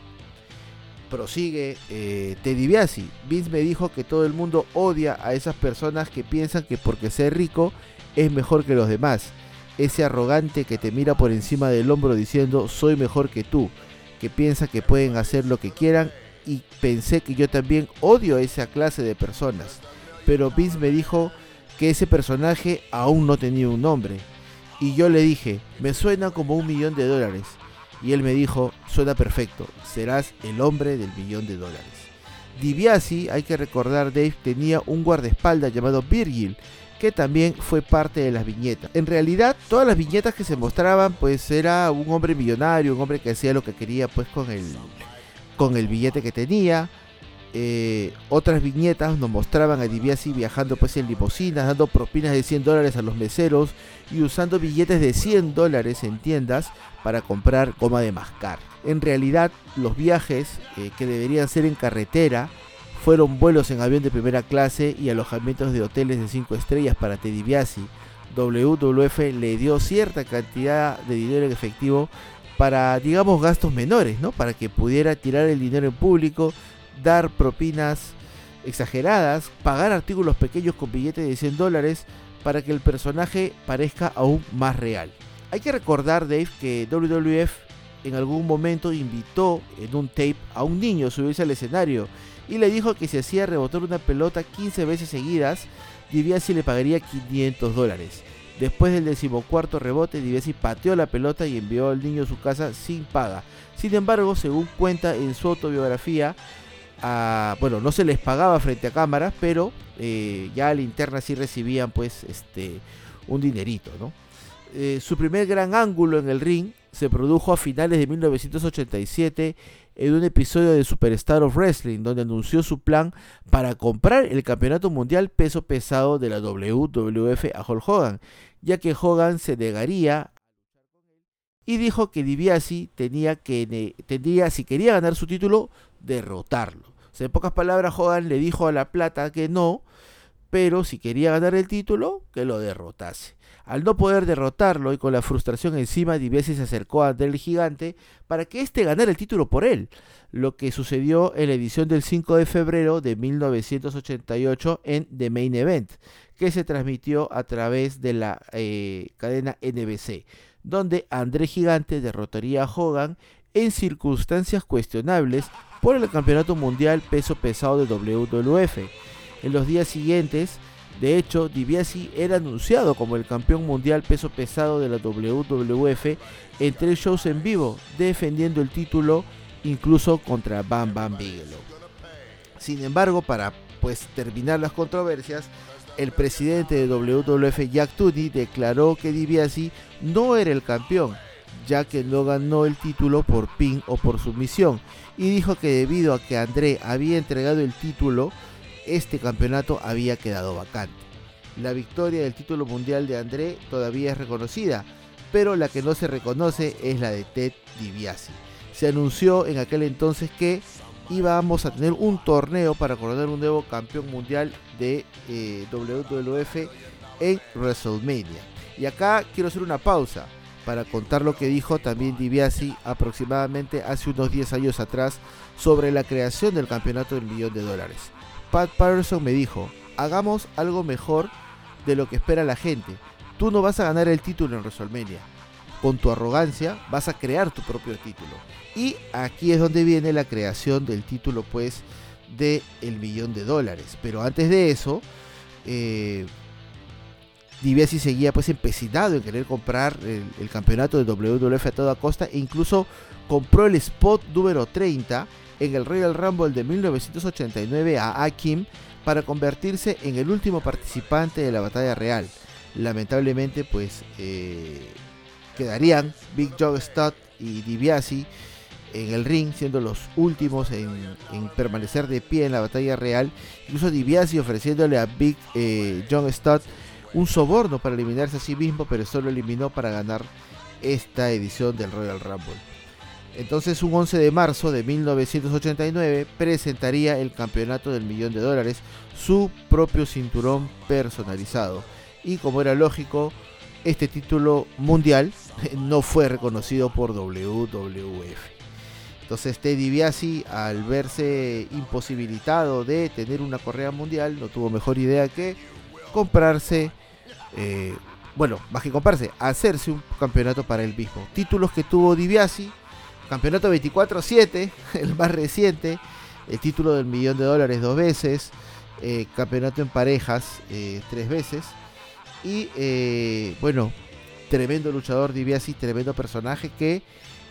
Prosigue eh, Teddy Biasi. Vince me dijo que todo el mundo odia a esas personas que piensan que porque ser rico es mejor que los demás. Ese arrogante que te mira por encima del hombro diciendo soy mejor que tú, que piensa que pueden hacer lo que quieran y pensé que yo también odio a esa clase de personas. Pero Vince me dijo que ese personaje aún no tenía un nombre. Y yo le dije, me suena como un millón de dólares. Y él me dijo, suena perfecto, serás el hombre del millón de dólares. DiBiase, hay que recordar, Dave tenía un guardaespaldas llamado Virgil, que también fue parte de las viñetas. En realidad, todas las viñetas que se mostraban, pues era un hombre millonario, un hombre que hacía lo que quería, pues con el, con el billete que tenía. Eh, otras viñetas nos mostraban a DiBiase viajando pues en limusinas, dando propinas de 100 dólares a los meseros y usando billetes de 100 dólares en tiendas para comprar goma de mascar. En realidad los viajes eh, que deberían ser en carretera fueron vuelos en avión de primera clase y alojamientos de hoteles de 5 estrellas para Teddy Biasi. WWF le dio cierta cantidad de dinero en efectivo para, digamos, gastos menores, ¿no? Para que pudiera tirar el dinero en público, dar propinas exageradas, pagar artículos pequeños con billetes de 100 dólares para que el personaje parezca aún más real. Hay que recordar, Dave, que WWF en algún momento invitó en un tape a un niño a subirse al escenario y le dijo que si hacía rebotar una pelota 15 veces seguidas, si le pagaría 500 dólares. Después del decimocuarto rebote, Divesi pateó la pelota y envió al niño a su casa sin paga. Sin embargo, según cuenta en su autobiografía, bueno, no se les pagaba frente a cámaras, pero eh, ya a la interna sí recibían pues este un dinerito, ¿no? Eh, su primer gran ángulo en el ring se produjo a finales de 1987 en un episodio de Superstar of Wrestling, donde anunció su plan para comprar el campeonato mundial peso pesado de la WWF a Hulk Hogan, ya que Hogan se negaría y dijo que DiBiase tenía que tendría, si quería ganar su título, derrotarlo. En pocas palabras, Hogan le dijo a La Plata que no, pero si quería ganar el título, que lo derrotase. Al no poder derrotarlo y con la frustración encima, DiBiase se acercó a André el Gigante para que éste ganara el título por él, lo que sucedió en la edición del 5 de febrero de 1988 en The Main Event, que se transmitió a través de la eh, cadena NBC, donde André Gigante derrotaría a Hogan en circunstancias cuestionables por el Campeonato Mundial Peso Pesado de WWF. En los días siguientes, de hecho, DiBiase era anunciado como el campeón mundial peso pesado de la WWF en tres shows en vivo, defendiendo el título incluso contra Bam Bam Bigelow. Sin embargo, para pues terminar las controversias, el presidente de WWF Jack Tunney declaró que DiBiase no era el campeón, ya que no ganó el título por pin o por sumisión, y dijo que debido a que André había entregado el título, este campeonato había quedado vacante. La victoria del título mundial de André todavía es reconocida, pero la que no se reconoce es la de Ted DiBiase. Se anunció en aquel entonces que íbamos a tener un torneo para coronar un nuevo campeón mundial de eh, WWF en WrestleMania. Y acá quiero hacer una pausa para contar lo que dijo también DiBiase aproximadamente hace unos 10 años atrás sobre la creación del campeonato del millón de dólares. Pat Patterson me dijo, hagamos algo mejor de lo que espera la gente. Tú no vas a ganar el título en WrestleMania. Con tu arrogancia vas a crear tu propio título. Y aquí es donde viene la creación del título pues de el millón de dólares. Pero antes de eso, eh, DiBiase seguía pues empecinado en querer comprar el, el, campeonato de WWF a toda costa e incluso compró el spot número 30 en el Royal Rumble de 1989 a Akim para convertirse en el último participante de la batalla real. Lamentablemente, pues eh, quedarían Big Joe Stott y DiBiase en el ring, siendo los últimos en, permanecer de pie en la batalla real. Incluso DiBiase ofreciéndole a Big eh, John Stott un soborno para eliminarse a sí mismo, pero solo eliminó para ganar esta edición del Royal Rumble. Entonces un 11 de marzo de 1989 presentaría el campeonato del millón de dólares, su propio cinturón personalizado. Y como era lógico, este título mundial [LAUGHS] no fue reconocido por WWF. Entonces Teddy Biasi, al verse imposibilitado de tener una correa mundial, no tuvo mejor idea que comprarse, eh, bueno, más que comprarse, hacerse un campeonato para él mismo. Títulos que tuvo DiBiase Campeonato 24-7, [LAUGHS] el más reciente, el título del millón de dólares dos veces, eh, campeonato en parejas eh, tres veces. Y eh, bueno, tremendo luchador DiBiase, tremendo personaje que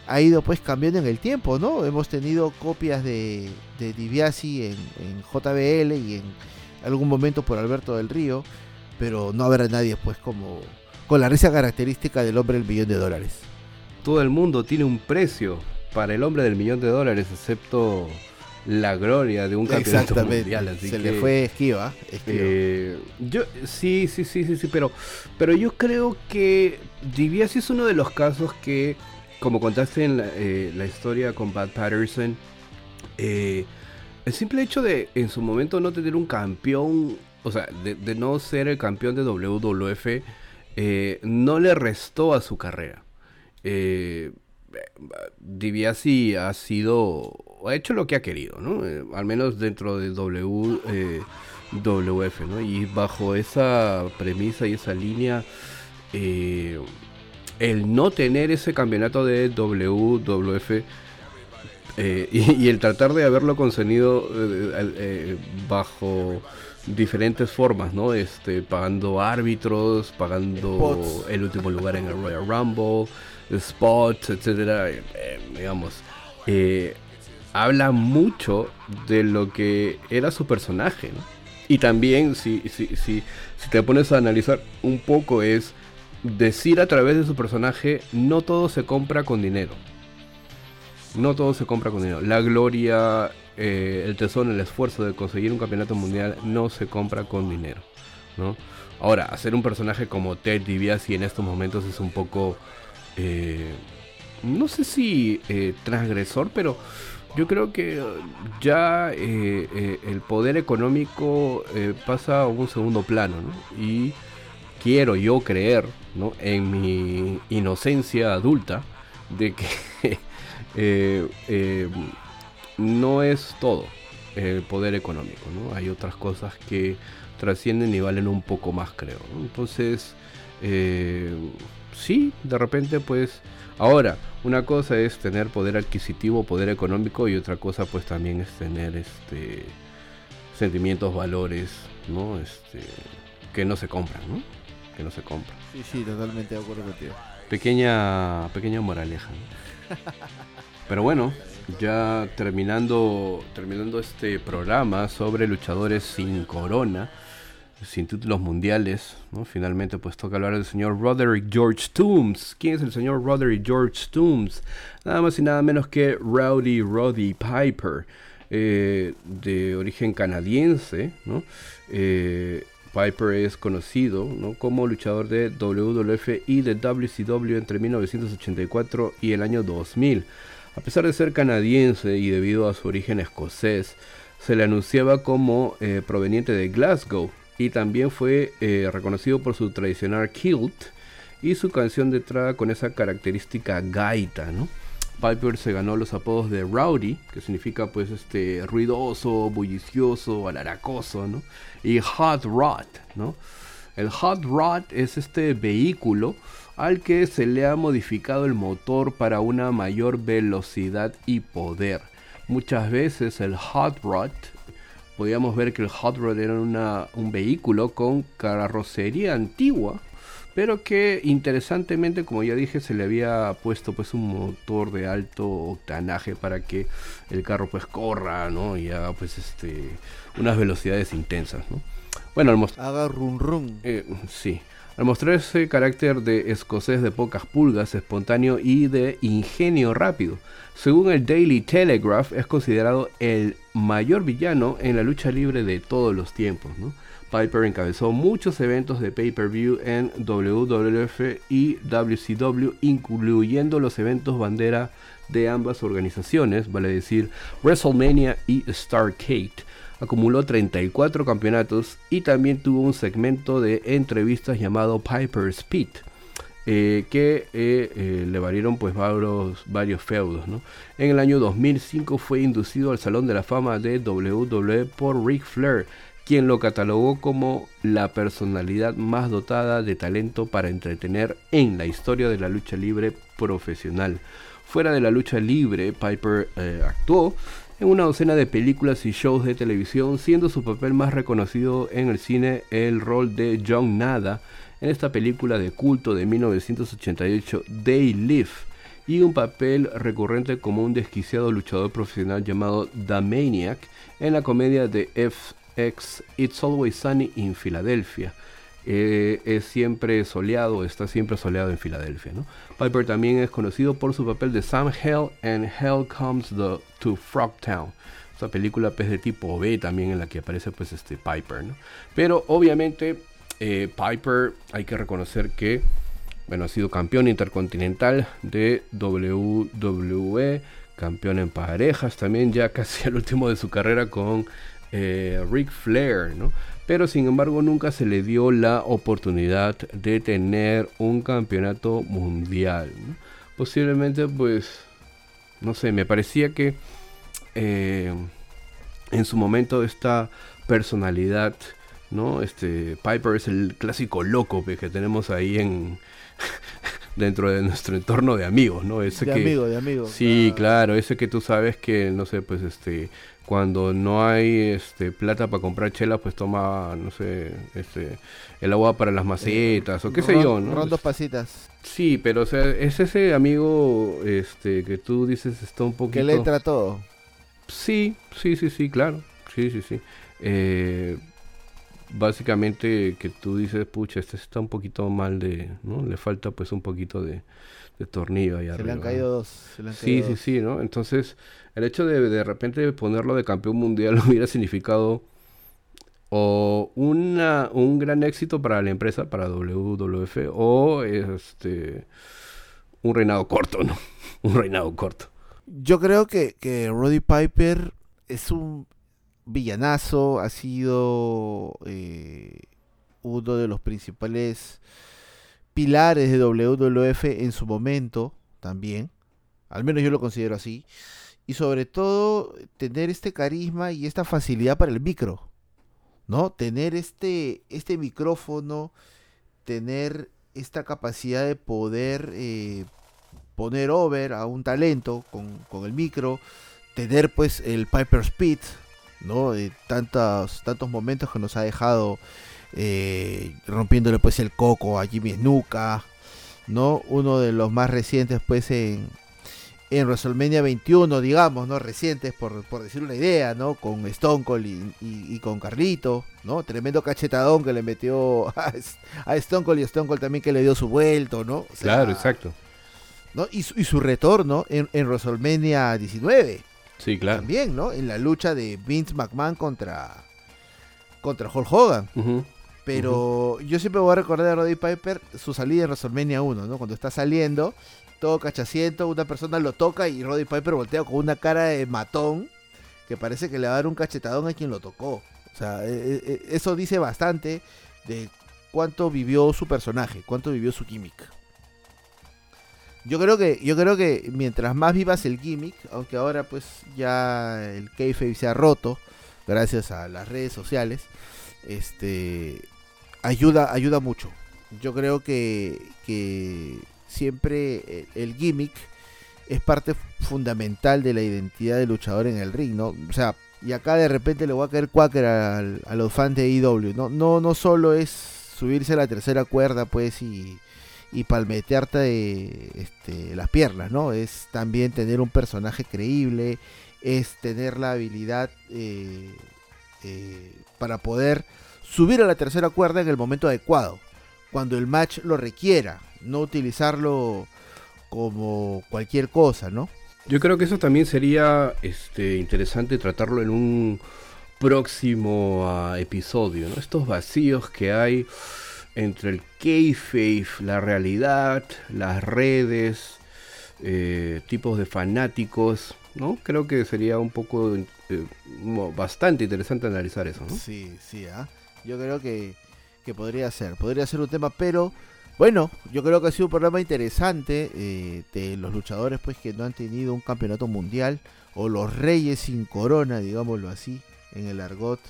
ha ido pues cambiando en el tiempo, ¿no? Hemos tenido copias de, de en, JBL y en algún momento por Alberto del Río, pero no habrá nadie pues como con la risa característica del hombre del millón de dólares todo el mundo tiene un precio para el hombre del millón de dólares, excepto la gloria de un campeonato mundial. Se le fue esquiva. Eh, yo, sí, sí, sí, sí, sí, pero, pero yo creo que DiBiase es uno de los casos que, como contaste en la, eh, historia con Pat Patterson, eh, el simple hecho de en su momento no tener un campeón, o sea, de, de no ser el campeón de WWF, no le restó a su carrera eh, ha sido, ha hecho lo que ha querido, ¿no? Eh, al menos dentro de W, eh, WF, ¿no? Y bajo esa premisa y esa línea, eh, el no tener ese campeonato de WWF [LAUGHS] y, y, el tratar de haberlo conseguido bajo diferentes formas, ¿no? Este, pagando árbitros, pagando el último lugar en el Royal Rumble, spots, etcétera, eh, eh, digamos, eh, habla mucho de lo que era su personaje, Y también, si, si, si, si te pones a analizar un poco, es decir a través de su personaje, no todo se compra con dinero. No todo se compra con dinero. La gloria, el tesoro, el esfuerzo de conseguir un campeonato mundial no se compra con dinero. ¿no? Ahora, hacer un personaje como Ted DiBiase en estos momentos es un poco... Eh, no sé si eh, transgresor, pero yo creo que ya el poder económico pasa a un segundo plano. ¿no? Y quiero yo creer. En mi inocencia adulta, de que [LAUGHS] eh, eh, no es todo el poder económico, ¿no? Hay otras cosas que trascienden y valen un poco más, creo. Entonces, eh, sí, de repente, pues, ahora, una cosa es tener poder adquisitivo, poder económico, y otra cosa, pues, también es tener, este, sentimientos, valores, ¿no? Este, que no se compran, ¿no? Que no se compran. Sí, sí, totalmente de acuerdo contigo. Pequeña, pequeña moraleja. Pero bueno, ya terminando, terminando este programa sobre luchadores sin corona, sin títulos mundiales. Finalmente pues toca hablar del señor Roderick George Toombs. ¿Quién es el señor Roderick George Toombs? Nada más y nada menos que Rowdy Roddy Piper, eh, de origen canadiense. Eh, Piper es conocido como luchador de WWF y de WCW entre 1984 y el año 2000. A pesar de ser canadiense y debido a su origen escocés, se le anunciaba como eh, proveniente de Glasgow y también fue eh, reconocido por su tradicional kilt y su canción de entrada con esa característica gaita, ¿no? Piper se ganó los apodos de Rowdy, que significa pues este ruidoso, bullicioso, alaracoso, ¿no? Y Hot Rod, ¿no? El Hot Rod es este vehículo al que se le ha modificado el motor para una mayor velocidad y poder. Muchas veces el Hot Rod, podíamos ver que el Hot Rod era un vehículo con carrocería antigua, pero que interesantemente, como ya dije, se le había puesto pues un motor de alto octanaje para que el carro pues corra, ¿no? Y haga pues este unas velocidades intensas, ¿no? Bueno, al haga run run. Eh, sí. Al mostrar ese carácter de escocés de pocas pulgas, espontáneo y de ingenio rápido, según el Daily Telegraph es considerado el mayor villano en la lucha libre de todos los tiempos. Piper encabezó muchos eventos de pay-per-view en WWF y WCW, incluyendo los eventos bandera de ambas organizaciones, vale decir WrestleMania y Starcade. Acumuló 34 campeonatos y también tuvo un segmento de entrevistas llamado Piper's Speed, eh, que eh, eh, le valieron pues varios, varios feudos. En el año 2005 fue inducido al Salón de la Fama de WWE por Ric Flair quien lo catalogó como la personalidad más dotada de talento para entretener en la historia de la lucha libre profesional. Fuera de la lucha libre, Piper actuó en una docena de películas y shows de televisión, siendo su papel más reconocido en el cine el rol de John Nada en esta película de culto de 1988, They Live, y un papel recurrente como un desquiciado luchador profesional llamado The Maniac en la comedia de F ex It's Always Sunny in Philadelphia. Eh, es siempre soleado, está siempre soleado en Filadelfia. ¿no? Piper también es conocido por su papel de Sam Hell en Hell Comes the, to Frogtown. Esta película pues, de tipo B también en la que aparece pues, este Piper. ¿no? Pero obviamente eh, Piper hay que reconocer que bueno, ha sido campeón intercontinental de WWE, campeón en parejas, también ya [LAUGHS] casi al último de su carrera con eh, Ric Flair, ¿no? Pero sin embargo nunca se le dio la oportunidad de tener un campeonato mundial. Posiblemente pues, no sé, me parecía que eh, en su momento esta personalidad, ¿no? Este Piper es el clásico loco que tenemos ahí en [LAUGHS] dentro de nuestro entorno de amigos, ¿no? Ese de amigo, de amigo. Sí, claro, ese que tú sabes que, no sé, pues este, cuando no hay este plata para comprar chela, pues toma, no sé, este el agua para las macetas o qué sé yo, ¿no? Ron dos pasitas. Sí, pero o sea, es ese amigo este que tú dices está un poquito que le entra todo. Sí, sí, sí, sí, claro. Sí, sí, sí. Eh, básicamente que tú dices, pucha, este está un poquito mal de, ¿no? Le falta pues un poquito de, de tornillo ahí Se arriba. le han caído dos. se le han Sí, caído sí, dos. sí, ¿no? Entonces, el hecho de de repente ponerlo de campeón mundial [LAUGHS] hubiera significado o una, un gran éxito para la empresa, para WWF, o este un reinado corto, ¿no? [LAUGHS] Un reinado corto. Yo creo que, que Roddy Piper es un villanazo, ha sido eh, uno de los principales pilares de WWF en su momento también, al menos yo lo considero así, y sobre todo tener este carisma y esta facilidad para el micro, ¿no? Tener este, este micrófono, tener esta capacidad de poder eh, poner over a un talento con, con el micro, tener pues el Piper Speed, ¿no? De tantos, tantos momentos que nos ha dejado eh, rompiéndole pues el coco a Jimmy Snuka, ¿no? Uno de los más recientes pues en, en WrestleMania 21, digamos, ¿no? Recientes por, por decir una idea, ¿no? Con Stone Cold y, y- y con Carlito, ¿no? Tremendo cachetadón que le metió a, a Stone Cold y Stone Cold también que le dio su vuelto, ¿no? O sea, Claro, exacto. ¿no? Y, su, y su retorno en, en WrestleMania 19 Sí, claro. también, ¿no? En la lucha de Vince McMahon contra contra Hulk Hogan. Pero yo siempre voy a recordar a Roddy Piper su salida en WrestleMania 1, ¿no? Cuando está saliendo, todo cachaciento, una persona lo toca y Roddy Piper voltea con una cara de matón que parece que le va a dar un cachetadón a quien lo tocó. O sea, eh, eh, eso dice bastante de cuánto vivió su personaje, cuánto vivió su gimmick. Yo creo que yo creo que mientras más vivas el gimmick, aunque ahora pues ya el kayfabe se ha roto gracias a las redes sociales, este ayuda ayuda mucho. Yo creo que, que siempre el, gimmick es parte fundamental de la identidad del luchador en el ring, ¿no? O sea, y acá de repente le voy a caer cuáquer al- a, los fans de IW, ¿no? No, no solo es subirse a la tercera cuerda, pues, y, y palmetearte este, las piernas, ¿no? Es también tener un personaje creíble, es tener la habilidad eh, eh, para poder subir a la tercera cuerda en el momento adecuado, cuando el match lo requiera, no utilizarlo como cualquier cosa, ¿no? Yo creo que eso también sería este, interesante tratarlo en un próximo ah, episodio, ¿no? Estos vacíos que hay entre el kayfabe, la realidad, las redes, eh, tipos de fanáticos, ¿no? Creo que sería un poco, eh, bastante interesante analizar eso. Sí, sí, ¿ah? yo creo que, que podría ser, podría ser un tema, pero bueno, yo creo que ha sido un programa interesante eh, de los luchadores pues que no han tenido un campeonato mundial o los reyes sin corona, digámoslo así, en el argot,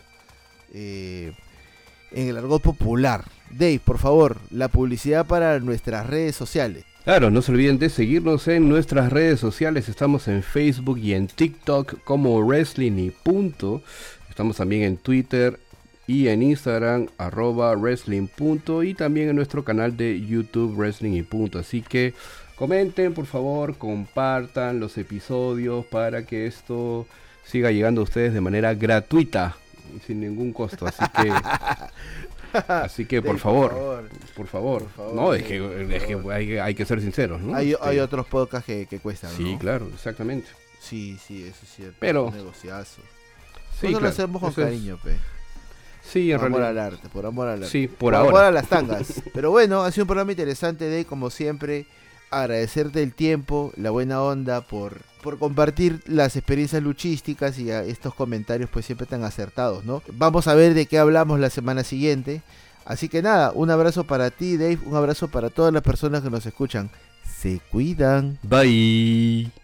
en el argot popular. Dave, por favor, la publicidad para nuestras redes sociales. Claro, no se olviden de seguirnos en nuestras redes sociales. Estamos en Facebook y en TikTok como Wrestling y Punto. Estamos también en Twitter y en Instagram arroba Wrestling Punto y también en nuestro canal de YouTube Wrestling y Punto. Así que comenten, por favor, compartan los episodios para que esto siga llegando a ustedes de manera gratuita sin ningún costo. Así que, [LAUGHS] así que por favor. Por favor. Por favor, no, es que, por es que hay, hay que ser sinceros, ¿no? Hay, Este, hay otros podcasts que, que cuestan, Sí, ¿no? claro, exactamente. Sí, sí, eso es cierto. Pero- Un negociazo. Sí, claro, lo hacemos con es- cariño, pe. Sí, en por amor al arte, por amor al arte. Sí, por, amor ahora. a las tangas. [LAUGHS] Pero bueno, ha sido un programa interesante de, como siempre, agradecerte el tiempo, la buena onda, por, por compartir las experiencias luchísticas y estos comentarios pues siempre tan acertados, ¿no? Vamos a ver de qué hablamos la semana siguiente. Así que nada, un abrazo para ti, Dave, un abrazo para todas las personas que nos escuchan. Se cuidan. Bye.